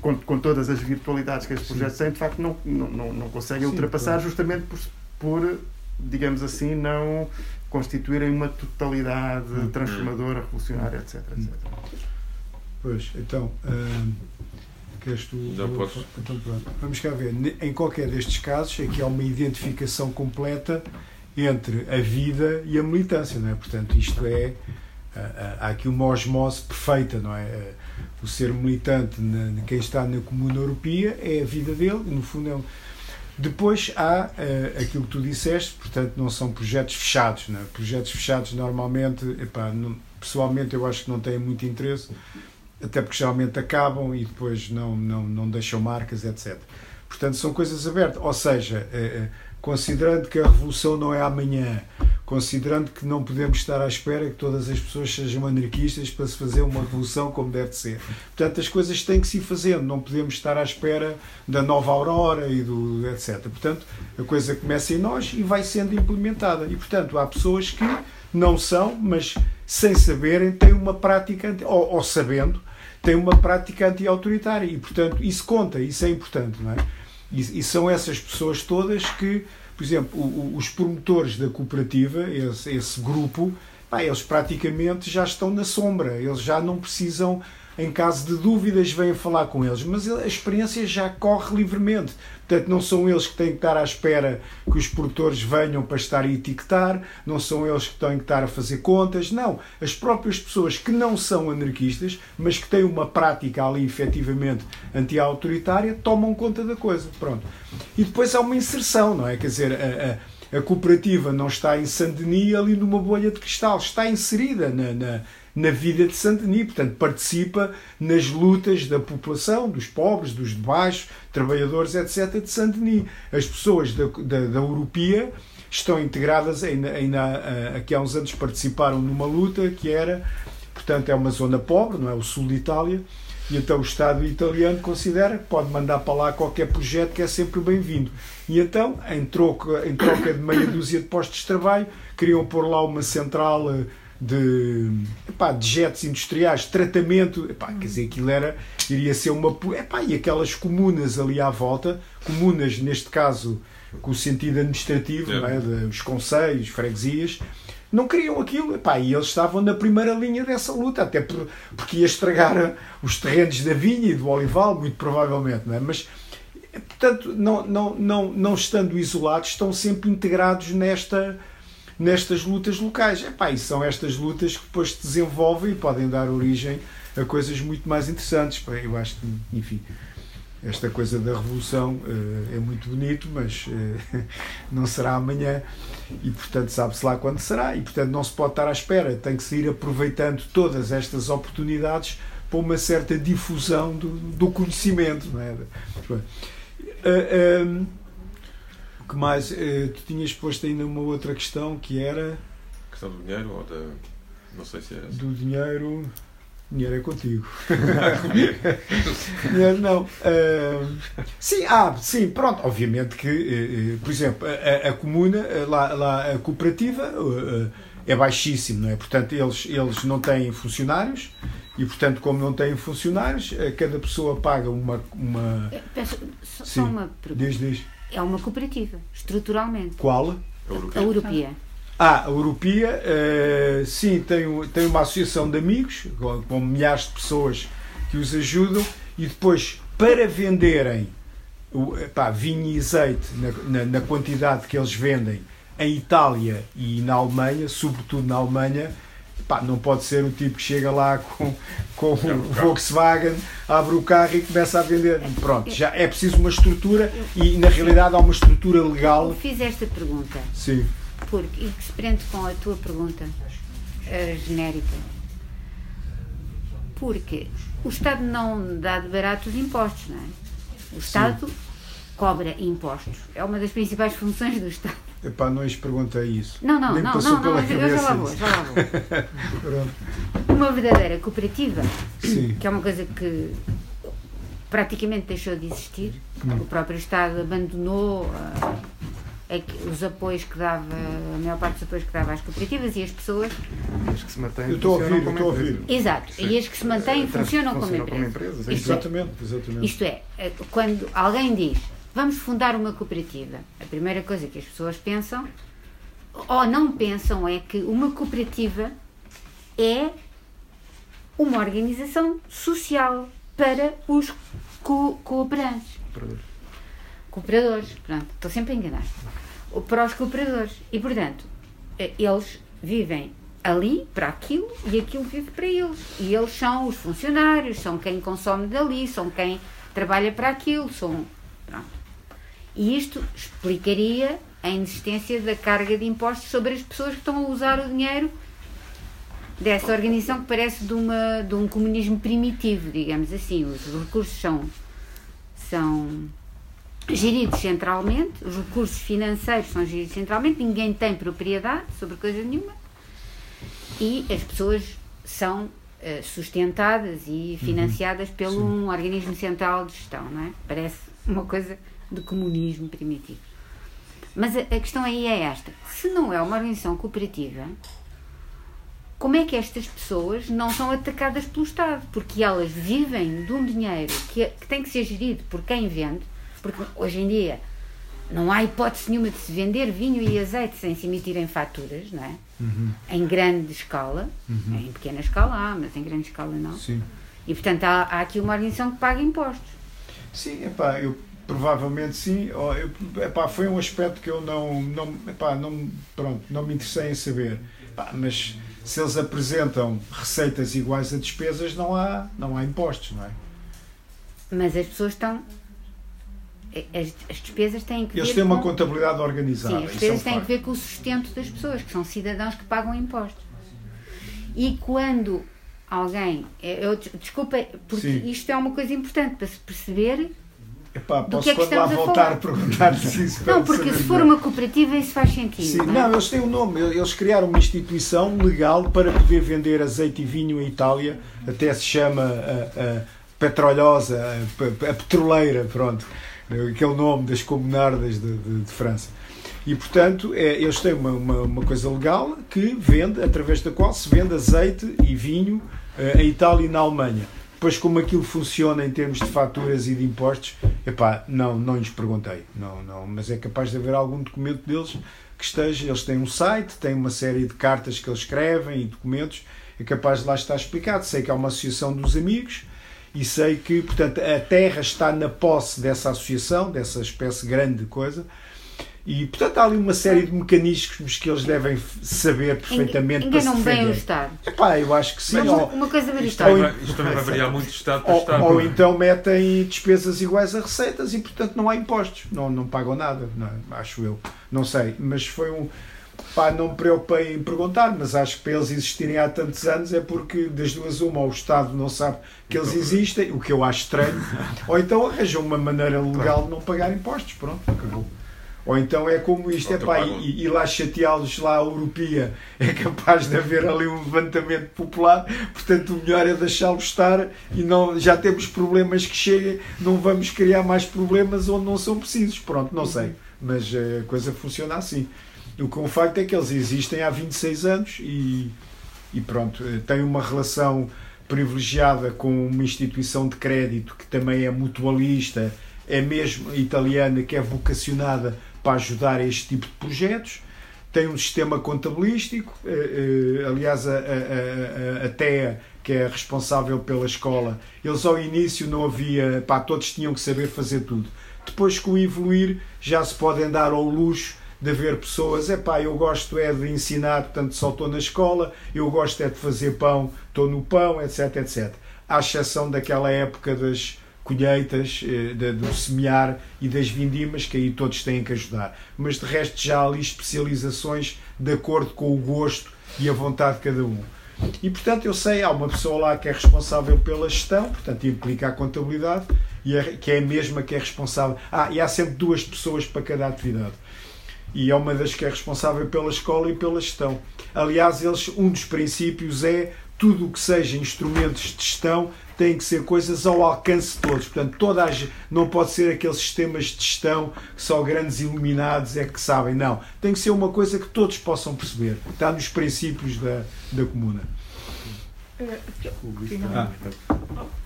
com, com todas as virtualidades que estes projetos têm, de facto não, não, não, conseguem ultrapassar claro. justamente por, por, digamos assim, não constituírem uma totalidade hum. transformadora, revolucionária, etc. etc. Pois, então, hum, Queres tu? Já posso. Então, pronto. Vamos cá ver. Em qualquer destes casos, aqui há uma identificação completa entre a vida e a militância, não é? Portanto, isto é. Há aqui uma osmose perfeita, não é? O ser militante, quem está na Comuna Europeia, é a vida dele, no fundo é. Depois há uh, aquilo que tu disseste, portanto, não são projetos fechados. Não é? Projetos fechados, normalmente, epá, não, pessoalmente, eu acho que não têm muito interesse, até porque geralmente acabam e depois não, não, não deixam marcas, etc. Portanto, são coisas abertas. Ou seja, eh, eh, considerando que a revolução não é amanhã, considerando que não podemos estar à espera que todas as pessoas sejam anarquistas para se fazer uma revolução como deve ser. Portanto, as coisas têm que se ir fazendo, não podemos estar à espera da nova aurora e do etc. Portanto, a coisa começa em nós e vai sendo implementada. E, portanto, há pessoas que não são, mas sem saberem, têm uma prática, ou, ou sabendo, tem uma prática anti-autoritária e, portanto, isso conta, isso é importante, não é? E, e são essas pessoas todas que, por exemplo, o, o, os promotores da cooperativa, esse, esse grupo, pá, eles praticamente já estão na sombra, eles já não precisam em caso de dúvidas, vêm falar com eles, mas a experiência já corre livremente. Portanto, não são eles que têm que estar à espera que os produtores venham para estar a etiquetar, não são eles que têm que estar a fazer contas, não. As próprias pessoas que não são anarquistas, mas que têm uma prática ali efetivamente anti-autoritária, tomam conta da coisa. Pronto. E depois há uma inserção, não é? Quer dizer, a, a, a cooperativa não está em Saint-Denis ali numa bolha de cristal, está inserida na, na na vida de Saint-Denis, portanto, participa nas lutas da população, dos pobres, dos de baixo, trabalhadores, etc., de Saint-Denis. As pessoas da, da, da Europia estão integradas, ainda, ainda aqui há uns anos participaram numa luta que era, portanto, é uma zona pobre, não é? O sul de Itália, e então o Estado italiano considera que pode mandar para lá qualquer projeto que é sempre bem-vindo. E então, em troca, em troca de meia dúzia de postos de trabalho, queriam pôr lá uma central eh, de, epá, de jetos industriais, tratamento, epá, quer dizer, aquilo era, iria ser uma. Epá, e aquelas comunas ali à volta, comunas neste caso com o sentido administrativo, é. é, os conselhos, freguesias, não queriam aquilo, epá, e eles estavam na primeira linha dessa luta, até por, porque ia estragar os terrenos da vinha e do olival, muito provavelmente, não é? mas portanto, não, não, não, não estando isolados, estão sempre integrados nesta nestas lutas locais. Epá, e são estas lutas que depois se desenvolvem e podem dar origem a coisas muito mais interessantes. Eu acho que, enfim, esta coisa da revolução uh, é muito bonito, mas uh, não será amanhã e, portanto, sabe-se lá quando será. E, portanto, não se pode estar à espera. Tem que se ir aproveitando todas estas oportunidades para uma certa difusão do, do conhecimento. Não é? Uh, que mais? Eh, tu tinhas posto ainda uma outra questão que era. A questão do dinheiro ou da. Não sei se é essa. Do dinheiro. Dinheiro é contigo. dinheiro não. Uh, sim, ah, sim, pronto. Obviamente que, uh, uh, por exemplo, a, a comuna, lá, lá, a cooperativa é baixíssimo, não é? Portanto, eles, eles não têm funcionários e, portanto, como não têm funcionários, cada pessoa paga uma. uma... Peço, só sim, uma pergunta. Diz, diz é uma cooperativa, estruturalmente. Qual? A Europeia. Ah, a Europeia, uh, sim, tem, tem uma associação de amigos, com, com, milhares de pessoas que os ajudam, e depois, para venderem o, pá, vinho e azeite na, na, na quantidade que eles vendem em Itália e na Alemanha, sobretudo na Alemanha, Pá, não pode ser o tipo que chega lá com, com o Volkswagen, abre o carro e começa a vender. Pronto, já é preciso uma estrutura e na realidade há uma estrutura legal. Eu fiz esta pergunta. Sim. Porque, e que se prende com a tua pergunta uh, genérica. Porque o Estado não dá de barato os impostos, não é? O Estado Sim. cobra impostos. É uma das principais funções do Estado. Epá, não lhes perguntei isso. Não, não, Nem não, não, não, eu já lá vou, já lá vou. uma verdadeira cooperativa, Sim. que é uma coisa que praticamente deixou de existir, hum. o próprio Estado abandonou uh, os apoios que dava, a maior parte dos apoios que dava às cooperativas e as pessoas. As que se mantêm. Eu estou a ouvir, eu estou a ouvir. Exato, Sim. e as que se mantêm funcionam, como empresas. Como empresas. É exatamente, é, exatamente. Isto é, quando alguém diz vamos fundar uma cooperativa. A primeira coisa que as pessoas pensam, ou não pensam, é que uma cooperativa é uma organização social para os co cooperantes. Cooperadores. Cooperadores, pronto, estou sempre a enganar. Para os cooperadores. E, portanto, eh, eles vivem ali para aquilo e aquilo vive para eles. E eles são os funcionários, são quem consome dali, são quem trabalha para aquilo, são. Pronto. E isto explicaria a inexistência da carga de impostos sobre as pessoas que estão a usar o dinheiro dessa organização que parece de, uma, de um comunismo primitivo, digamos assim. Os recursos são, são geridos centralmente, os recursos financeiros são geridos centralmente, ninguém tem propriedade sobre coisa nenhuma e as pessoas são uh, sustentadas e financiadas uhum. pelo um organismo central de gestão, não é? Parece uma coisa de comunismo primitivo. Mas a, a questão aí é esta: se não é uma organização cooperativa, como é que estas pessoas não são atacadas pelo Estado? Porque elas vivem de um dinheiro que, que tem que ser gerido por quem vende, porque hoje em dia não há hipótese nenhuma de se vender vinho e azeite sem se emitirem faturas, não é? Uhum. Em grande escala, uhum. em pequena escala há, mas em grande escala não. Sim. E portanto há, há aqui uma organização que paga impostos. Sim, epá, eu provavelmente sim. Eu, epá, foi um aspecto que eu não, não, epá, não, pronto, não me interessei em saber. Epá, mas se eles apresentam receitas iguais a despesas, não há, não há impostos, não é? Mas as pessoas estão. As, as despesas têm que Eles ver. têm uma com... contabilidade organizada. Sim, as é despesas têm que ver com o sustento das pessoas, que são cidadãos que pagam impostos. E quando alguém. Eu, desculpa, porque Sim. isto é uma coisa importante para se perceber. Epá, posso que é que quando lá voltar falar? a perguntar se isso Não, porque se for uma cooperativa, isso faz sentido. Sim, não é? não, eles têm um nome. Eles criaram uma instituição legal para poder vender azeite e vinho em Itália. Até se chama a, a Petrolhosa, a, a- Petroleira, pronto. Aquele nome das comunardas de, de- de França. E, portanto, é, eles têm uma, uma, uma coisa legal que vende, através da qual se vende azeite e vinho eh, em Itália e na Alemanha. Depois, como aquilo funciona em termos de faturas e de impostos, epá, não, não lhes perguntei. Não, não, mas é capaz de haver algum documento deles que esteja. Eles têm um site, têm uma série de cartas que eles escrevem e documentos. É capaz de lá estar explicado. Sei que há uma associação dos amigos e sei que, portanto, a terra está na posse dessa associação, dessa espécie grande de coisa. E, portanto, há ali uma série de mecanismos que eles devem saber perfeitamente para se Enganam bem o defender. Estado. Epá, eu acho que sim. Mas ou, uma coisa Isto também, vai, isto também vai variar muito de Estado para ou, Estado. ou então metem despesas iguais a receitas e, portanto, não há impostos. Não, não pagam nada, não é? acho eu. Não sei, mas foi um. Pá, não me preocupei em perguntar, mas acho que para eles existirem há tantos anos é porque das duas uma, ou o Estado não sabe que eles existem, o que eu acho estranho, ou então arranjam uma maneira legal de não pagar impostos, pronto, acabou. Ou então é como isto, é pá, e, e lá chateá-los lá a europia é capaz de haver ali um levantamento popular, portanto o melhor é deixá-los estar e não, já temos problemas que cheguem, não vamos criar mais problemas onde não são precisos, pronto, não sei, mas eh, a coisa funciona assim. O que é um facto é que eles existem há 26 anos e, e pronto, eh, têm uma relação privilegiada com uma instituição de crédito que também é mutualista, é mesmo italiana, que é vocacionada para ajudar a este tipo de projetos. Tem um sistema contabilístico, eh, eh, aliás, a, a, a, a TEA, que é responsável pela escola, eles ao início não havia, pá, todos tinham que saber fazer tudo. Depois, com o evoluir, já se podem dar ao luxo de haver pessoas, é pá, eu gosto é de ensinar, portanto só estou na escola, eu gosto é de fazer pão, estou no pão, etc, etc. À exceção daquela época das colheitas, eh, do semear e das vindimas, que aí todos têm que ajudar. Mas de resto já há ali especializações de acordo com o gosto e a vontade de cada um. E portanto eu sei, há uma pessoa lá que é responsável pela gestão, portanto implica a contabilidade, e é, que é a mesma que é responsável. Ah, e há sempre duas pessoas para cada atividade e é uma das que é responsável pela escola e pela gestão. Aliás, eles, um dos princípios é tudo o que seja instrumentos de gestão tem que ser coisas ao alcance de todos. Portanto, toda a, não pode ser aqueles sistemas de gestão que só grandes iluminados é que sabem. Não. Tem que ser uma coisa que todos possam perceber. Está nos princípios da, da comuna. Ah,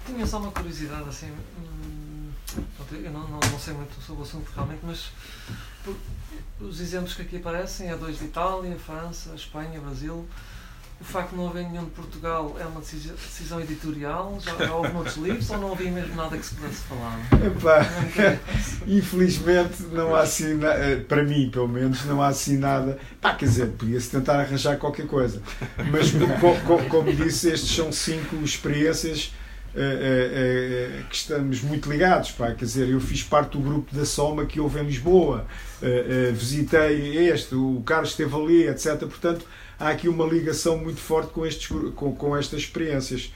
Tinha só uma curiosidade assim. hum, eu não, não, não sei muito sobre o assunto realmente, mas por- os exemplos que aqui aparecem é dois de Itália, França, Espanha, Brasil. O facto de não haver nenhum de Portugal é uma decisão, editorial? Já, já houve noutros livros ou não havia mesmo nada que se pudesse falar? epá. É Infelizmente não há assim, na- eh, para mim pelo menos, não há assim nada. Pá, quer dizer, podia-se tentar arranjar qualquer coisa. Mas co- co- como disse, estes são cinco experiências eh, eh, eh, que estamos muito ligados. Pá. Quer dizer, eu fiz parte do grupo da Soma que houve em Lisboa, eh, eh, visitei este, o Carlos esteve ali, etc. Portanto, há aqui uma ligação muito forte com, estes, com, com estas experiências.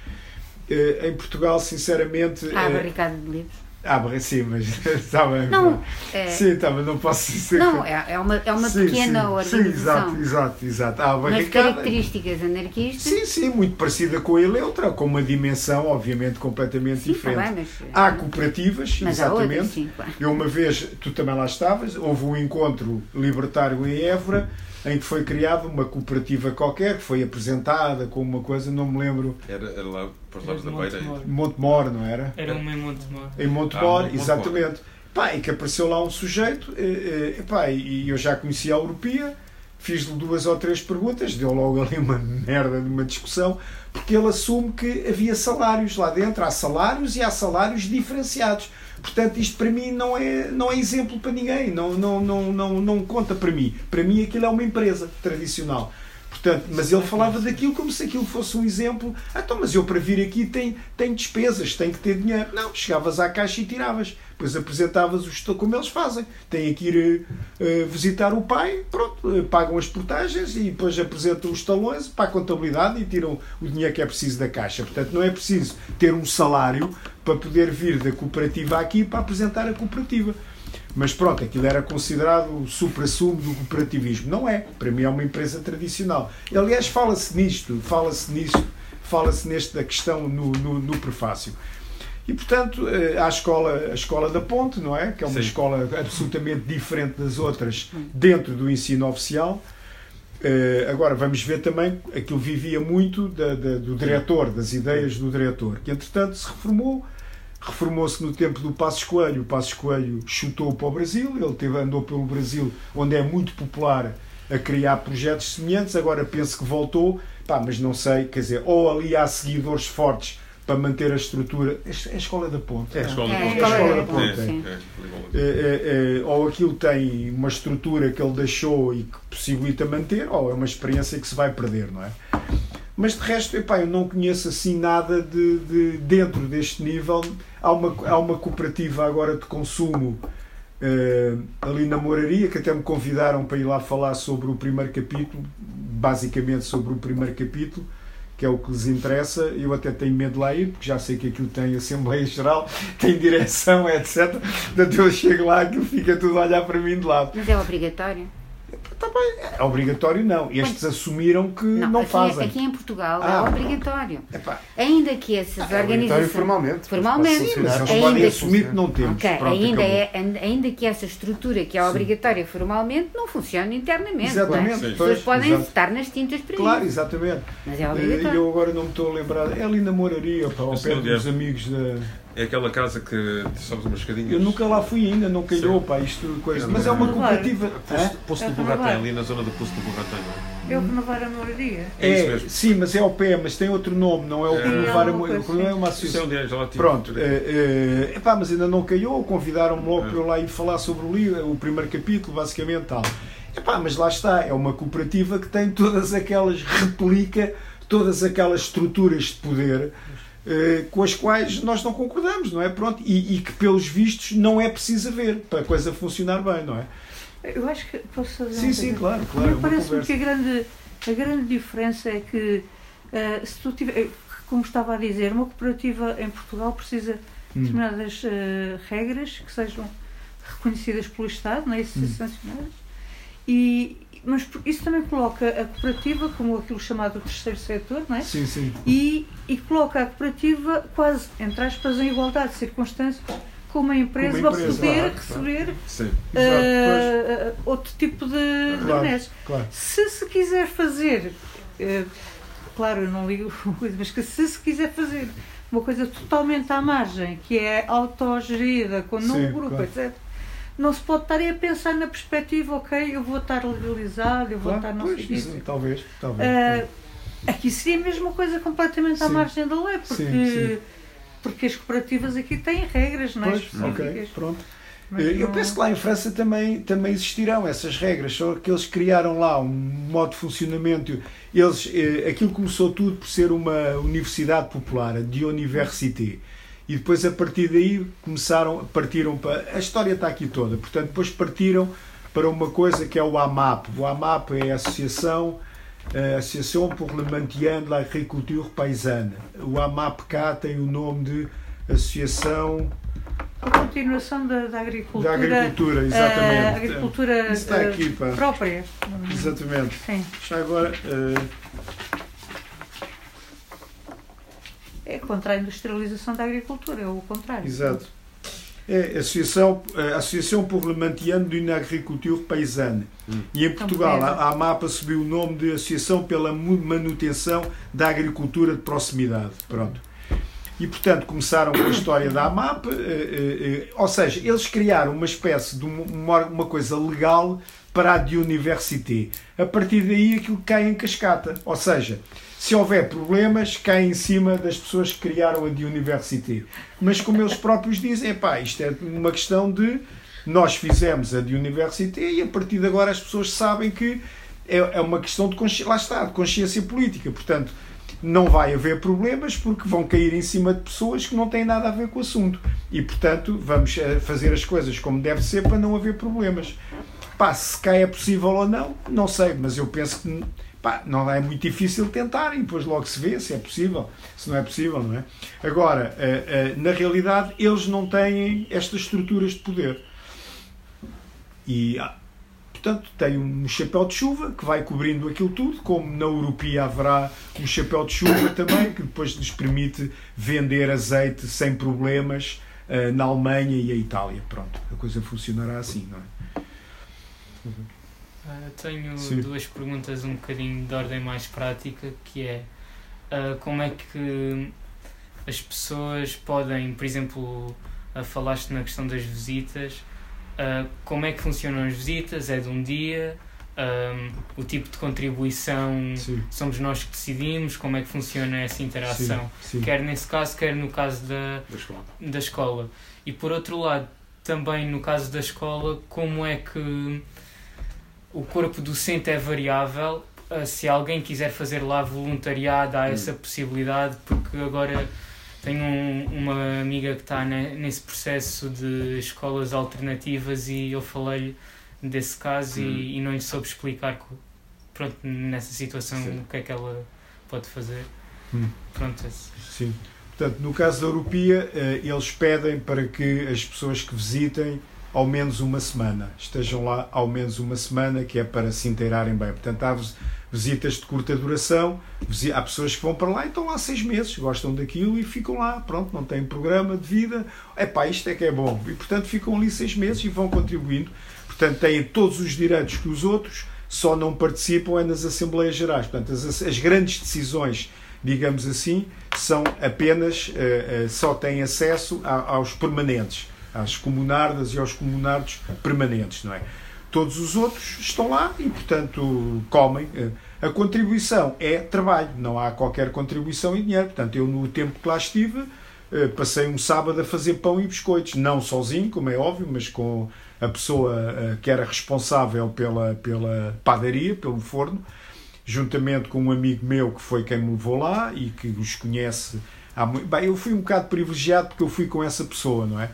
Eh, em Portugal, sinceramente. Há a eh, barricada de livros. ah, sim, mas está bem. Não, é, Sim, tá, mas não posso dizer. não que- é, é uma, é uma Sim, pequena sim, organização. Sim, exato, exato, exato. Há a Mas características anarquistas. Sim, sim, muito parecida com a Eleutra, com uma dimensão, obviamente, completamente sim, está diferente. bem, mas, Há cooperativas, mas há outras, exatamente. sim, claro. Eu uma vez, tu também lá estavas, houve um encontro libertário em Évora, em que foi criada uma cooperativa qualquer, que foi apresentada com uma coisa, não me lembro, Era, era lá os lados da beira. Montemor, não era? Era uma em Montemor. Em Montemor, Ah, Montemor. exatamente. Pá, e que apareceu lá um sujeito, eh, eh, epá, e eu já conhecia a Europia, fiz-lhe duas ou três perguntas, deu logo ali uma merda de uma discussão, porque ele assume que havia salários lá dentro, há salários e há salários diferenciados. Portanto, isto para mim não é, não é exemplo para ninguém, não, não, não, não, não conta para mim. Para mim aquilo é uma empresa tradicional. Portanto, mas ele falava daquilo como se aquilo fosse um exemplo. Ah, então, mas eu para vir aqui tenho, tenho despesas, tenho que ter dinheiro. Não, chegavas à caixa e tiravas. Depois apresentavas os como eles fazem. Têm que ir uh, visitar o pai, pronto, uh, pagam as portagens e depois apresentam os talões para a contabilidade e tiram o dinheiro que é preciso da caixa. Portanto, não é preciso ter um salário para poder vir da cooperativa aqui para apresentar a cooperativa. Mas pronto, aquilo era considerado o supra-sumo do cooperativismo. Não é. Para mim é uma empresa tradicional. Aliás, fala-se nisto, fala-se nisso, fala-se nesta questão no, no, no, prefácio. E, portanto, eh, há a escola, a escola da Ponte, não é? Que é uma Sim. escola absolutamente diferente das outras dentro do ensino oficial. Uh, agora, vamos ver também, aquilo vivia muito da, da, do diretor, das ideias do diretor, que entretanto se reformou, reformou-se no tempo do Passos Coelho. O Passos Coelho chutou para o Brasil, ele teve, andou pelo Brasil, onde é muito popular a criar projetos semelhantes. Agora penso que voltou, pá, mas não sei, quer dizer, ou ali há seguidores fortes para manter a estrutura. É a escola da ponte. É a escola da ponte. É a escola da ponte. É, é, é, ou aquilo tem uma estrutura que ele deixou e que possibilita manter, ou é uma experiência que se vai perder, não é? Mas de resto, epá, eu não conheço assim nada de, de dentro deste nível. Há uma, há uma cooperativa agora de consumo uh, ali na Moraria que até me convidaram para ir lá falar sobre o primeiro capítulo, basicamente sobre o primeiro capítulo, que é o que lhes interessa. Eu até tenho medo de lá ir, porque já sei que aquilo tem Assembleia Geral, tem direção, etc. Portanto, eu chego lá e fica tudo a olhar para mim de lado. Mas é obrigatório? Tá bem, é obrigatório não. Estes assumiram que não, não aqui, fazem. Aqui em Portugal é ah, é obrigatório. Epá. Ainda que essas ah, é organizações. formalmente. Formalmente. Sim, mas eles podem assumir que não temos. Okay. Pronto, ainda, é, ainda que essa estrutura que é obrigatória Sim. formalmente não funcione internamente. Exatamente. As pessoas podem exato. estar nas tintas para Claro, isso. exatamente. Mas é obrigatório. E eu agora não me estou a lembrar. É ali na Moraria, ao pé dos amigos da. É aquela casa que sobes umas escadinhas. Eu nunca lá fui ainda, não calhou, pá, isto coisa. Mas é uma cooperativa. Posto, posto do Borratém, ali na zona do Posto do Borratém, é? É o renovar a moradia. É, é sim, mas é ao pé, mas tem outro nome, não é o renovar a moradia. Não é uma associação. Pronto, é, é, pá, mas ainda não caiu, convidaram-me logo é. para eu lá ir falar sobre o livro, o primeiro capítulo, basicamente tal. Epá, mas lá está, é uma cooperativa que tem todas aquelas, replica todas aquelas estruturas de poder eh, com as quais nós não concordamos, não é? Pronto, e, e, que pelos vistos não é preciso haver para a coisa funcionar bem, não é? Eu acho que posso fazer Sim, sim, claro, claro. É parece-me que a grande, a grande diferença é que uh, se tu tiver, como estava a dizer, uma cooperativa em Portugal precisa de hum. determinadas uh, regras que sejam reconhecidas pelo Estado, não é? Hum. sancionadas. E, mas isso também coloca a cooperativa como aquilo chamado terceiro setor, não é? Sim, sim. E, e coloca a cooperativa quase, entre aspas, em igualdade de circunstâncias com uma empresa, para poder claro, receber claro. Uh, outro tipo de claro, claro. Se se quiser fazer, uh, claro, eu não ligo mas que se se quiser fazer uma coisa totalmente à margem, que é autogerida, com um grupo, etc não se pode estar a pensar na perspectiva, ok, eu vou estar legalizado, eu vou claro, estar não pois, sei isso, Talvez, talvez. Uh, aqui seria a mesma coisa completamente sim. à margem da lei, porque, sim, sim. porque as cooperativas aqui têm regras, não é? Pois, ok, pronto. Mas eu não... penso que lá em França também, também existirão essas regras, só que eles criaram lá um modo de funcionamento. Eles, eh, aquilo começou tudo por ser uma universidade popular, de Université e depois a partir daí começaram, partiram para. A história está aqui toda, portanto, depois partiram para uma coisa que é o AMAP. O AMAP é a Associação, a Associação pour le Maintien de l'Agriculture Paysanne. O AMAP cá tem o nome de Associação. A continuação da, da agricultura. Da agricultura, exatamente. A agricultura está aqui, pá. própria. Exatamente. Sim. Já agora. Uh, é contra a industrialização da agricultura, é o contrário. Exato. É a Associação, a Associação Maintien d'une Agriculture Paysanne. Hum. E em Portugal, a, a AMAPA subiu o nome de Associação pela Manutenção da Agricultura de Proximidade. Pronto. E, portanto, começaram com a história da AMAP, eh, eh, eh, ou seja, eles criaram uma espécie de uma, uma coisa legal para a de université. A partir daí aquilo cai em cascata. Ou seja, se houver problemas, cai em cima das pessoas que criaram a de université. Mas como eles próprios dizem, pá, isto é uma questão de nós fizemos a de université e a partir de agora as pessoas sabem que é, é uma questão de consciência, lá está, de consciência política. Portanto, não vai haver problemas porque vão cair em cima de pessoas que não têm nada a ver com o assunto. E, portanto, vamos eh, fazer as coisas como deve ser para não haver problemas. Pá, se cá é possível ou não, não sei, mas eu penso que pá, não é muito difícil tentar e depois logo se vê se é possível, se não é possível, não é? Agora, eh, eh, na realidade, eles não têm estas estruturas de poder. E ah, Portanto, tem um chapéu de chuva que vai cobrindo aquilo tudo, como na Europia haverá um chapéu de chuva também, que depois lhes permite vender azeite sem problemas uh, na Alemanha e a Itália. Pronto, a coisa funcionará assim, não é? Uh, tenho Sim. duas perguntas um bocadinho de ordem mais prática, que é uh, como é que as pessoas podem, por exemplo, falaste na questão das visitas, Uh, como é que funcionam as visitas? É de um dia? Um, o tipo de contribuição sim. somos nós que decidimos? Como é que funciona essa interação? Sim, sim. Quer nesse caso, quer no caso da, da escola. da escola. E por outro lado, também no caso da escola, como é que o corpo docente é variável? Uh, se alguém quiser fazer lá voluntariado, há hum. essa possibilidade, porque agora tenho um, uma amiga que está nesse processo de escolas alternativas e eu falei-lhe desse caso hum. e, e, não lhe soube explicar pronto, nessa situação Sim. o que é que ela pode fazer. Hum. Pronto, é Sim. Portanto, no caso da Europia, eh, eles pedem para que as pessoas que visitem ao menos uma semana, estejam lá ao menos uma semana, que é para se inteirarem bem. Portanto, há visitas de curta duração, há pessoas que vão para lá e estão lá seis meses, gostam daquilo e ficam lá, pronto, não têm programa de vida, é pá, isto é que é bom. E portanto ficam ali seis meses e vão contribuindo. Portanto, têm todos os direitos que os outros, só não participam é nas Assembleias Gerais. Portanto, as, as grandes decisões, digamos assim, são apenas, uh, uh, só têm acesso a, aos permanentes, às comunardas e aos comunardos permanentes, não é? Todos os outros estão lá e, portanto, comem. A contribuição é trabalho, não há qualquer contribuição em dinheiro. Portanto, eu, no tempo que lá estive, eh, passei um sábado a fazer pão e biscoitos. Não sozinho, como é óbvio, mas com a pessoa eh, que era responsável pela, pela padaria, pelo forno, juntamente com um amigo meu que foi quem me levou lá e que os conhece há muito. Bem, eu fui um bocado privilegiado porque eu fui com essa pessoa, não é?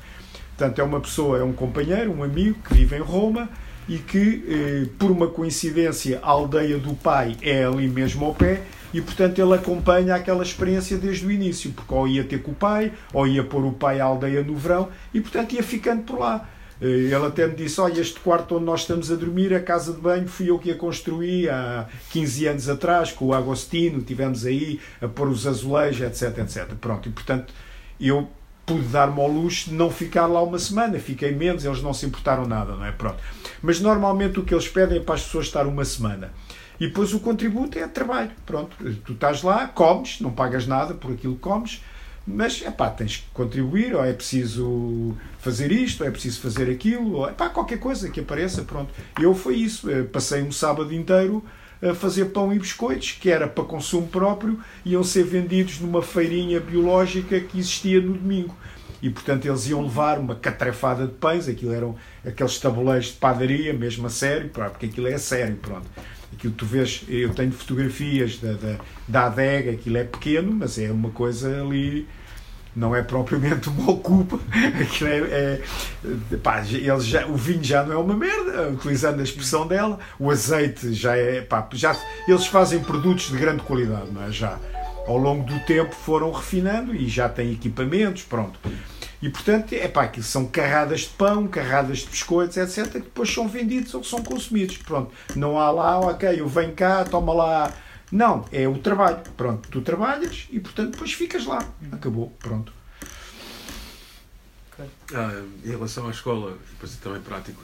Portanto, é uma pessoa, é um companheiro, um amigo que vive em Roma e que, eh, por uma coincidência, a aldeia do pai é ali mesmo ao pé e, portanto, ele acompanha aquela experiência desde o início, porque ou ia ter com o pai, ou ia pôr o pai à aldeia no verão e, portanto, ia ficando por lá. Eh, ele até me disse: Olha, este quarto onde nós estamos a dormir, a casa de banho, fui eu que a construí há 15 anos atrás, com o Agostino, tivemos aí a pôr os azulejos, etc, etc. Pronto, e portanto, eu pude dar-me ao luxo de não ficar lá uma semana, fiquei menos, eles não se importaram nada, não é? Pronto. Mas normalmente o que eles pedem é para as pessoas estar uma semana. E depois o contributo é trabalho. Pronto, tu estás lá, comes, não pagas nada por aquilo que comes, mas é pá, tens que contribuir, ou é preciso fazer isto, ou é preciso fazer aquilo, ou é pá, qualquer coisa que apareça. Pronto. Eu foi isso. Eu passei um sábado inteiro a fazer pão e biscoitos, que era para consumo próprio, iam ser vendidos numa feirinha biológica que existia no domingo. E, portanto, eles iam levar uma catrefada de pães, aquilo eram aqueles tabuleiros de padaria, mesmo a sério, porque aquilo é sério, pronto. Aquilo tu vês, eu tenho fotografias da, da, da adega, aquilo é pequeno, mas é uma coisa ali não é propriamente uma ocupa. É, é pá, eles já, o vinho já não é uma merda, utilizando a expressão dela. O azeite já é. Pá, já, eles fazem produtos de grande qualidade, não é? Já ao longo do tempo foram refinando e já têm equipamentos, pronto. E portanto, é pá, aquilo são carradas de pão, carradas de biscoitos, etc., que depois são vendidos ou são consumidos. Pronto, não há lá, ok, eu venho cá, toma lá não, é o trabalho. Pronto, tu trabalhas e, portanto, depois ficas lá. Acabou, pronto. Ah, em relação à escola, depois é também prático,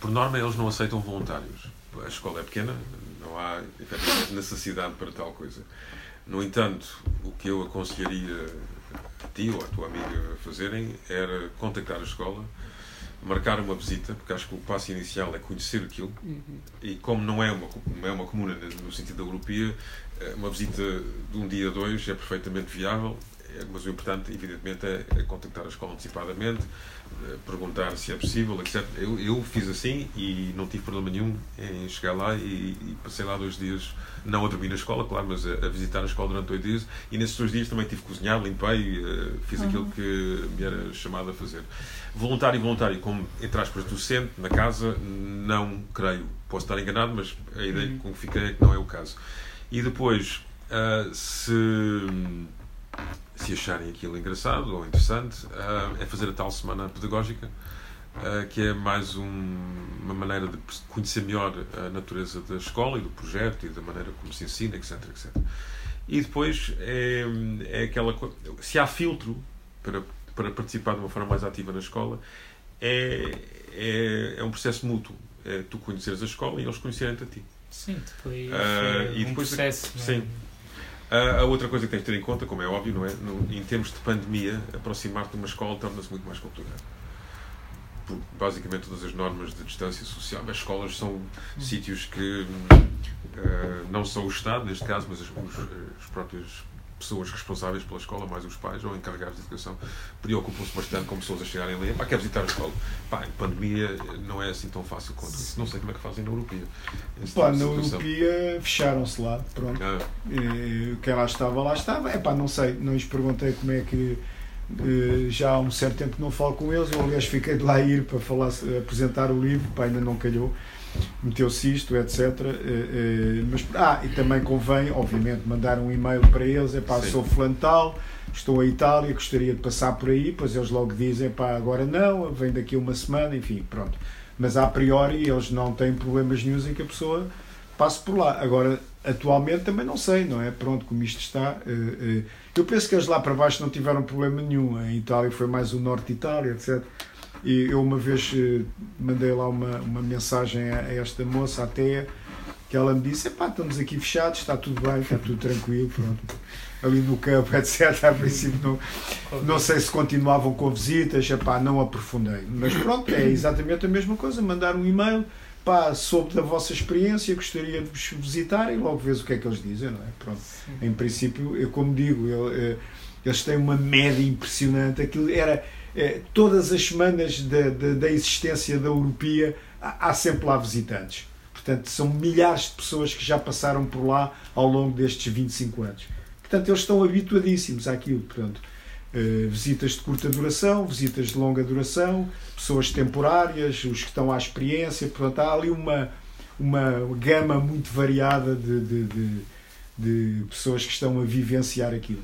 por norma eles não aceitam voluntários. A escola é pequena, não há efetivamente necessidade para tal coisa. No entanto, o que eu aconselharia a ti ou a tua amiga a fazerem era contactar a escola, marcar uma visita, porque acho que o passo inicial é conhecer aquilo, uhum. e como não é uma, não é uma comuna no sentido da europea, eh, uma visita de um dia, dois é perfeitamente viável, é, mas o importante, evidentemente, é, é contactar a escola antecipadamente, eh, perguntar se é possível, etc. Eu, eu fiz assim e não tive problema nenhum em chegar lá e, e passei lá dois dias, não a dormir na escola, claro, mas a, a, visitar a escola durante dois dias. E nesses dois dias também tive que cozinhar, limpei, uh, fiz uhum. aquilo que me era chamado a fazer. Voluntário e voluntário, como entre aspas docente, na casa, não creio. Posso estar enganado, mas a ideia uhum. com que fiquei é que não é o caso. E depois, uh, se se acharem aquilo engraçado ou interessante, uh, é fazer a tal semana pedagógica, uh, que é mais um, uma maneira de conhecer melhor a natureza da escola e do projeto e da maneira como se ensina, etc. etc. E depois é, é aquela se há filtro para, para participar de uma forma mais ativa na escola, é, é, é um processo mútuo. É tu conheceres a escola e eles conhecerem-te a ti. Sim, depois, uh, é e depois um processo. Sim, a, outra coisa que tens de ter em conta, como é óbvio, não é? No, em termos de pandemia, aproximar-te de uma escola torna-se muito mais complicado. Por, basicamente, todas as normas de distância social. As escolas são sítios que uh, não são o Estado, neste caso, mas os, os próprios pessoas responsáveis pela escola, mais os pais ou encarregados de educação, preocupam-se bastante com pessoas a chegarem ali. Pá, quer visitar a escola? Pá, pandemia não é assim tão fácil quanto isso. Não sei como é que fazem na Europeia. Pá, tipo na Europeia fecharam-se lá, pronto. Ah. E, quem lá estava, lá estava. É pá, não sei, não lhes perguntei como é que. Eh, já há um certo tempo que não falo com eles, eu aliás fiquei de lá ir para falar, apresentar o livro, pá, ainda não calhou meteu-se isto, etc. Eh, eh, mas, ah, e também convém, obviamente, mandar um e-mail para eles, é pá, sou fulano tal, estou em Itália, gostaria de passar por aí, pois eles logo dizem, pá, agora não, vem daqui uma semana, enfim, pronto. Mas a priori eles não têm problemas nenhums em que a pessoa passe por lá. Agora, atualmente também não sei, não é? Pronto, como isto está. Eh, eu penso que eles lá para baixo não tiveram problema nenhum. Em Itália foi mais o norte de Itália, etc. E eu uma vez eh, mandei lá uma, uma mensagem a, a esta moça, a Teia, que ela me disse, pá, estamos aqui fechados, está tudo bem, está tudo tranquilo, pronto. Ali no campo, etc. A princípio não, não sei se continuavam com visitas, epá, não aprofundei. Mas pronto, é exatamente a mesma coisa, mandar um e-mail, pá, soube da vossa experiência, gostaria de vos visitar e logo vês o que é que eles dizem, não é? Pronto. Em princípio, eu como digo, eu, eu, eles têm uma média impressionante, aquilo era é, todas as semanas da, da, da existência da Europea há, sempre lá visitantes. Portanto, são milhares de pessoas que já passaram por lá ao longo destes 25 anos. Portanto, eles estão habituadíssimos àquilo. Portanto, uh, visitas de curta duração, visitas de longa duração, pessoas temporárias, os que estão à experiência. Portanto, há ali uma, uma gama muito variada de, de, de, de pessoas que estão a vivenciar aquilo.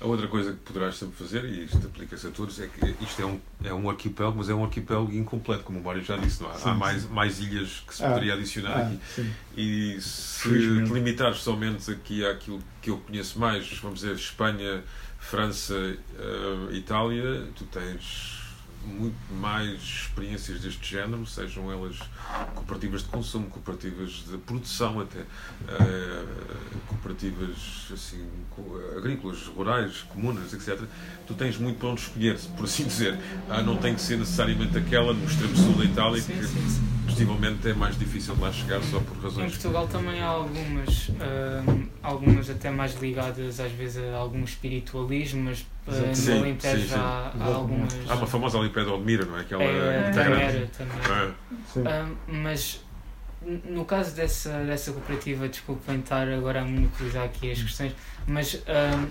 A outra coisa que poderás sempre fazer, e isto aplica-se a todos, é que isto é um, é um arquipélago, mas é um arquipélago incompleto, como o Mário já disse. Não há, sim, há mais, sim. mais ilhas que se ah, poderia adicionar ah, aqui. Sim. E se te limitares somente aqui àquilo que eu conheço mais, vamos dizer, Espanha, França, uh, Itália, tu tens muito mais experiências deste género, sejam elas cooperativas de consumo, cooperativas de produção até, uh, cooperativas assim, agrícolas, rurais, comunas, etc. Tu tens muito para onde escolher, por assim dizer. Ah, não tem que ser necessariamente aquela no extremo sul da Itália, sim, que sim, sim. possivelmente é mais difícil de lá chegar só por razões. Em Portugal também há algumas, uh, algumas até mais ligadas às vezes a algum espiritualismo, mas Uh, sim, no Alentejo sim, sim. Há, há, algumas. Há uma famosa ali pé de Odmira, não é? Aquela é, também era, também. É. Uh, mas no caso dessa, dessa cooperativa, desculpem estar agora a monopolizar aqui as questões, mas uh,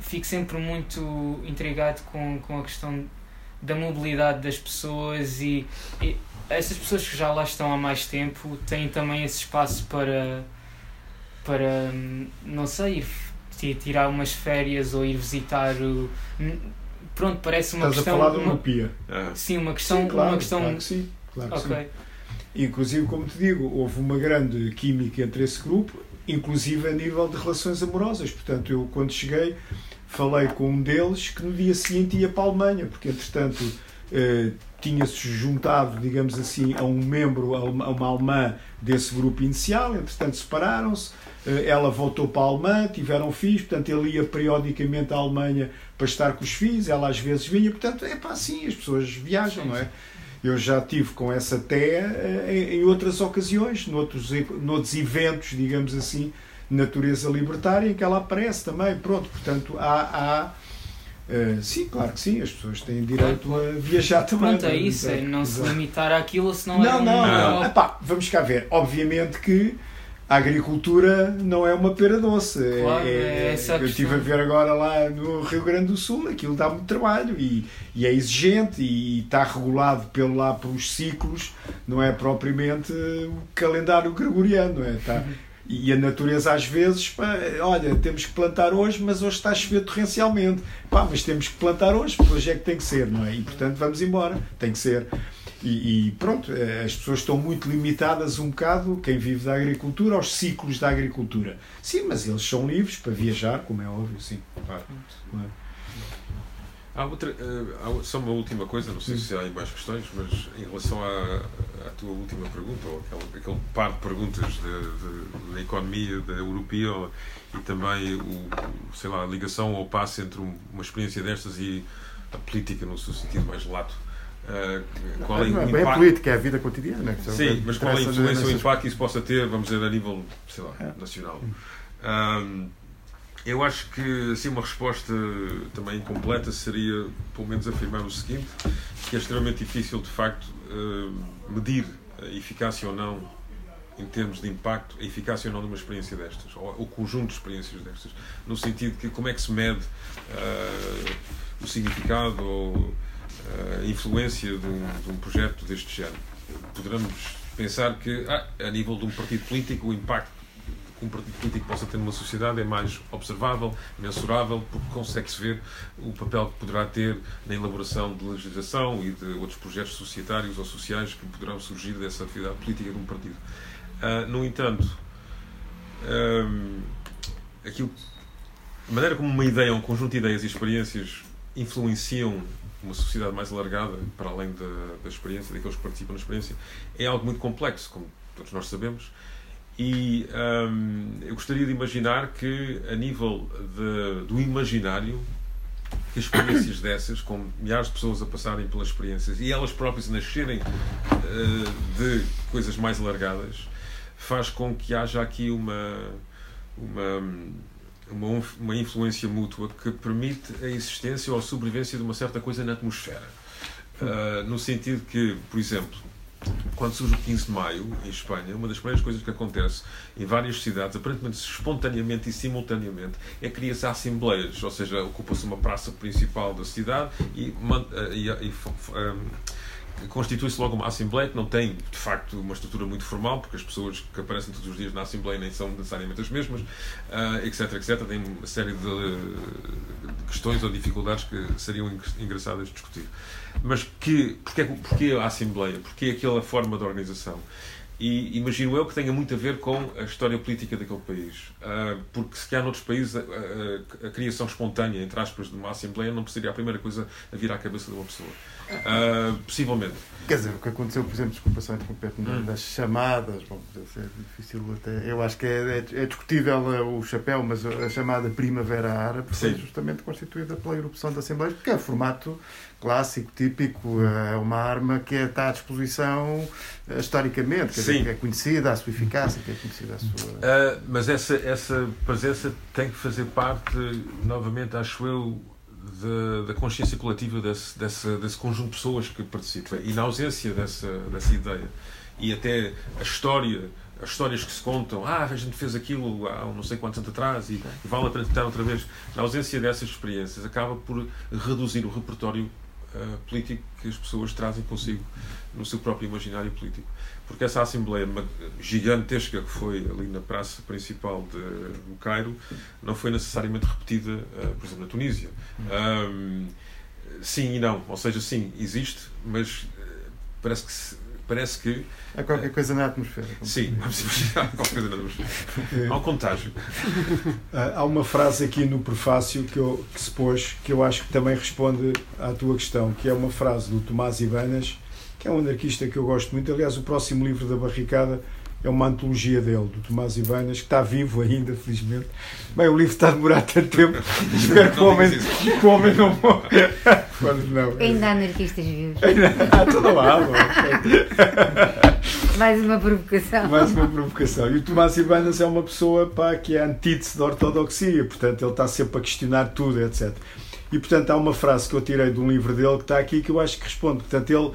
fico sempre muito intrigado com, com a questão da mobilidade das pessoas e, e essas pessoas que já lá estão há mais tempo têm também esse espaço para para não sei tirar umas férias ou ir visitar o. Pronto, parece uma Estás questão. a falar da utopia. Ah. Sim, uma questão. Sim, claro, uma questão... claro que sim. Claro que okay. sim. Inclusive, como te digo, houve uma grande química entre esse grupo, inclusive a nível de relações amorosas. Portanto, eu quando cheguei falei com um deles que no dia seguinte ia para a Alemanha, porque entretanto eh, tinha-se juntado, digamos assim, a um membro, a uma alemã desse grupo inicial, entretanto separaram-se, ela voltou para a Alemanha, tiveram filhos, portanto ele ia periodicamente à Alemanha para estar com os filhos, ela às vezes vinha, portanto é pá, assim, as pessoas viajam, não é? Eu já tive com essa TEA em outras ocasiões, noutros, noutros eventos, digamos assim, natureza libertária, em que ela aparece também, pronto, portanto há, há Uh, sim, claro que sim, as pessoas têm direito claro. a viajar também. Pronto, é isso, é não se limitar àquilo, senão não, é um... não, não. Epá, vamos cá ver. Obviamente que a agricultura não é uma pera doce. Claro, é, é, é eu estive a ver agora lá no Rio Grande do Sul, aquilo dá muito trabalho e, e é exigente e está regulado pelo, lá pelos ciclos, não é propriamente o calendário gregoriano, não é? Uhum. E a natureza às vezes, pá, olha, temos que plantar hoje, mas hoje está a chover torrencialmente. Pá, mas temos que plantar hoje, porque hoje é que tem que ser, não é? E portanto vamos embora, tem que ser. E, e, pronto, eh, as pessoas estão muito limitadas um bocado, quem vive da agricultura, aos ciclos da agricultura. Sim, mas eles são livres para viajar, como é óbvio, sim. Claro. Há, outra, eh, há só uma última coisa, não sei se há mais questões, mas em relação à, à tua última pergunta, ou aquele, aquele par de perguntas da economia da europeu e também o, sei lá, a ligação ou passo entre uma experiência destas e a política no seu sentido mais lato. Uh, qual é, é, o impacto... é a política, é a vida cotidiana. Sim, mas qual é a influência ou impacto que isso possa ter, vamos dizer, a nível, sei lá, é. nacional. Um, eu acho que assim, uma resposta também incompleta seria, pelo menos, afirmar o seguinte: que é extremamente difícil, de facto, eh, medir a eficácia ou não, em termos de impacto, a eficácia ou não de uma experiência destas, ou o conjunto de experiências destas, no sentido que como é que se mede uh, o significado ou uh, influência de um, de um projeto deste género. Poderemos pensar que, ah, a nível de um partido político, o impacto um partido político possa ter numa sociedade é mais observável, mensurável, porque consegue-se ver o papel que poderá ter na elaboração de legislação e de outros projetos societários ou sociais que poderão surgir dessa atividade política de um partido. Uh, no entanto, um, aquilo, a maneira como uma ideia, um conjunto de ideias e experiências influenciam uma sociedade mais alargada, para além da, da experiência, daqueles que participam na experiência, é algo muito complexo, como todos nós sabemos, e hum, eu gostaria de imaginar que, a nível de, do imaginário, que experiências dessas, com milhares de pessoas a passarem pelas experiências e elas próprias nascerem uh, de coisas mais alargadas, faz com que haja aqui uma, uma, uma, uma influência mútua que permite a existência ou a sobrevivência de uma certa coisa na atmosfera. Uh, no sentido que, por exemplo, quando surge o 15 de Maio, em Espanha, uma das primeiras coisas que acontece em várias cidades, aparentemente espontaneamente e simultaneamente, é criar-se assembleias, ou seja, ocupa-se uma praça principal da cidade e, eh, e, e um, constitui-se logo uma Assembleia que não tem, de facto, uma estrutura muito formal, porque as pessoas que aparecem todos os dias na Assembleia nem são necessariamente as mesmas, uh, etc, etc. Tem uma série de, de questões ou dificuldades que seriam engraçadas de discutir mas que, porque, porque a Assembleia, porque aquela forma de organização. E imagino eu que tenha muito a ver com a história política daquele país. Uh, porque se calhar noutros países a, a, a, criação espontânea, entre aspas, de uma Assembleia não seria a primeira coisa a vir à cabeça de uma pessoa. Uh, possivelmente. Quer dizer, o que aconteceu, por exemplo, desculpa só interromper, hum. das chamadas, bom, é difícil até, eu acho que é, é, é, discutível o chapéu, mas a chamada Primavera Árabe foi justamente constituída pela erupção da Assembleia, porque é formato clássico, típico, é uma arma que está à disposição uh, historicamente, quer dizer, que é conhecida a sua eficácia, que é conhecida a sua. Uh, mas essa, essa presença tem que fazer parte, novamente, acho eu, da, da consciência coletiva desse, desse, desse conjunto de pessoas que participa. E na ausência dessa, dessa ideia e até a história as histórias que se contam, ah, a gente fez aquilo há não sei quantos anos atrás e, vale a pena tentar outra vez. Na ausência dessas experiências, acaba por reduzir o repertório uh, político que as pessoas trazem consigo no seu próprio imaginário político. Porque essa Assembleia gigantesca que foi ali na praça principal de, do Cairo não foi necessariamente repetida, uh, por exemplo, na Tunísia. Um, sim e não, ou seja, sim, existe, mas uh, parece que se, parece que. Há qualquer coisa na atmosfera. Sim, vamos imaginar qualquer coisa na atmosfera. Há um contágio. Há uma frase aqui no prefácio que, eu, que se pôs que eu acho que também responde à tua questão, que é uma frase do Tomás Ibanas, que é um anarquista que eu gosto muito. Aliás, o próximo livro da Barricada é uma antologia dele, do Tomás Ibanas, que está vivo ainda, felizmente. Bem, o livro está a demorar tanto tempo, espero que o homem, que o homem não morra. não. Ainda há anarquistas vivos. Ah, tudo lá. Mais uma provocação. Mais uma provocação. E o Tomás Ibanas é uma pessoa pá, que é antítese da ortodoxia, portanto, ele está sempre a questionar tudo, etc. E, portanto, há uma frase que eu tirei de um livro dele que está aqui que eu acho que responde. Portanto, ele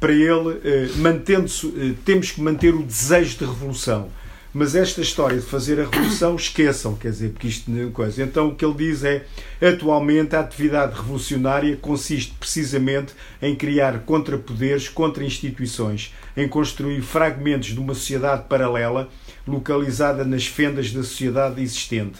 para ele, eh, mantendo-se, eh, temos que manter o desejo de revolução. Mas esta história de fazer a revolução, esqueçam, quer dizer, porque isto não é coisa. Então o que ele diz é: atualmente a atividade revolucionária consiste precisamente em criar contrapoderes contra instituições, em construir fragmentos de uma sociedade paralela localizada nas fendas da sociedade existente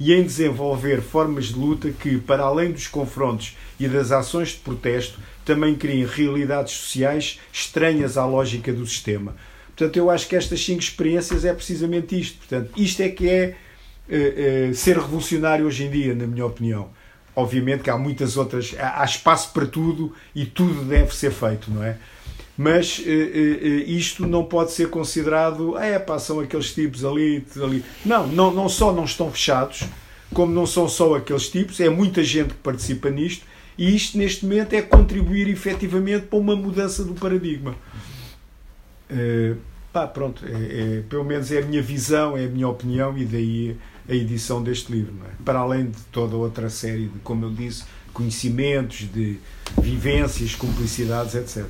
e em desenvolver formas de luta que, para além dos confrontos e das ações de protesto, também criem realidades sociais estranhas à lógica do sistema. Portanto, eu acho que estas cinco experiências é precisamente isto. Portanto, isto é que é uh, uh, ser revolucionário hoje em dia, na minha opinião. Obviamente que há muitas outras, há, espaço para tudo e tudo deve ser feito, não é? Mas uh, isto não pode ser considerado, ah, é pá, são aqueles tipos ali, ali. Não, não, não só não estão fechados, como não são só aqueles tipos, é muita gente que participa nisto e isto, neste momento, é contribuir efetivamente para uma mudança do paradigma. Uh, pá, pronto, é, é, pelo menos é a minha visão, é a minha opinião e daí a edição deste livro. É? Para além de toda outra série de, como eu disse, conhecimentos, de vivências, cumplicidades, etc.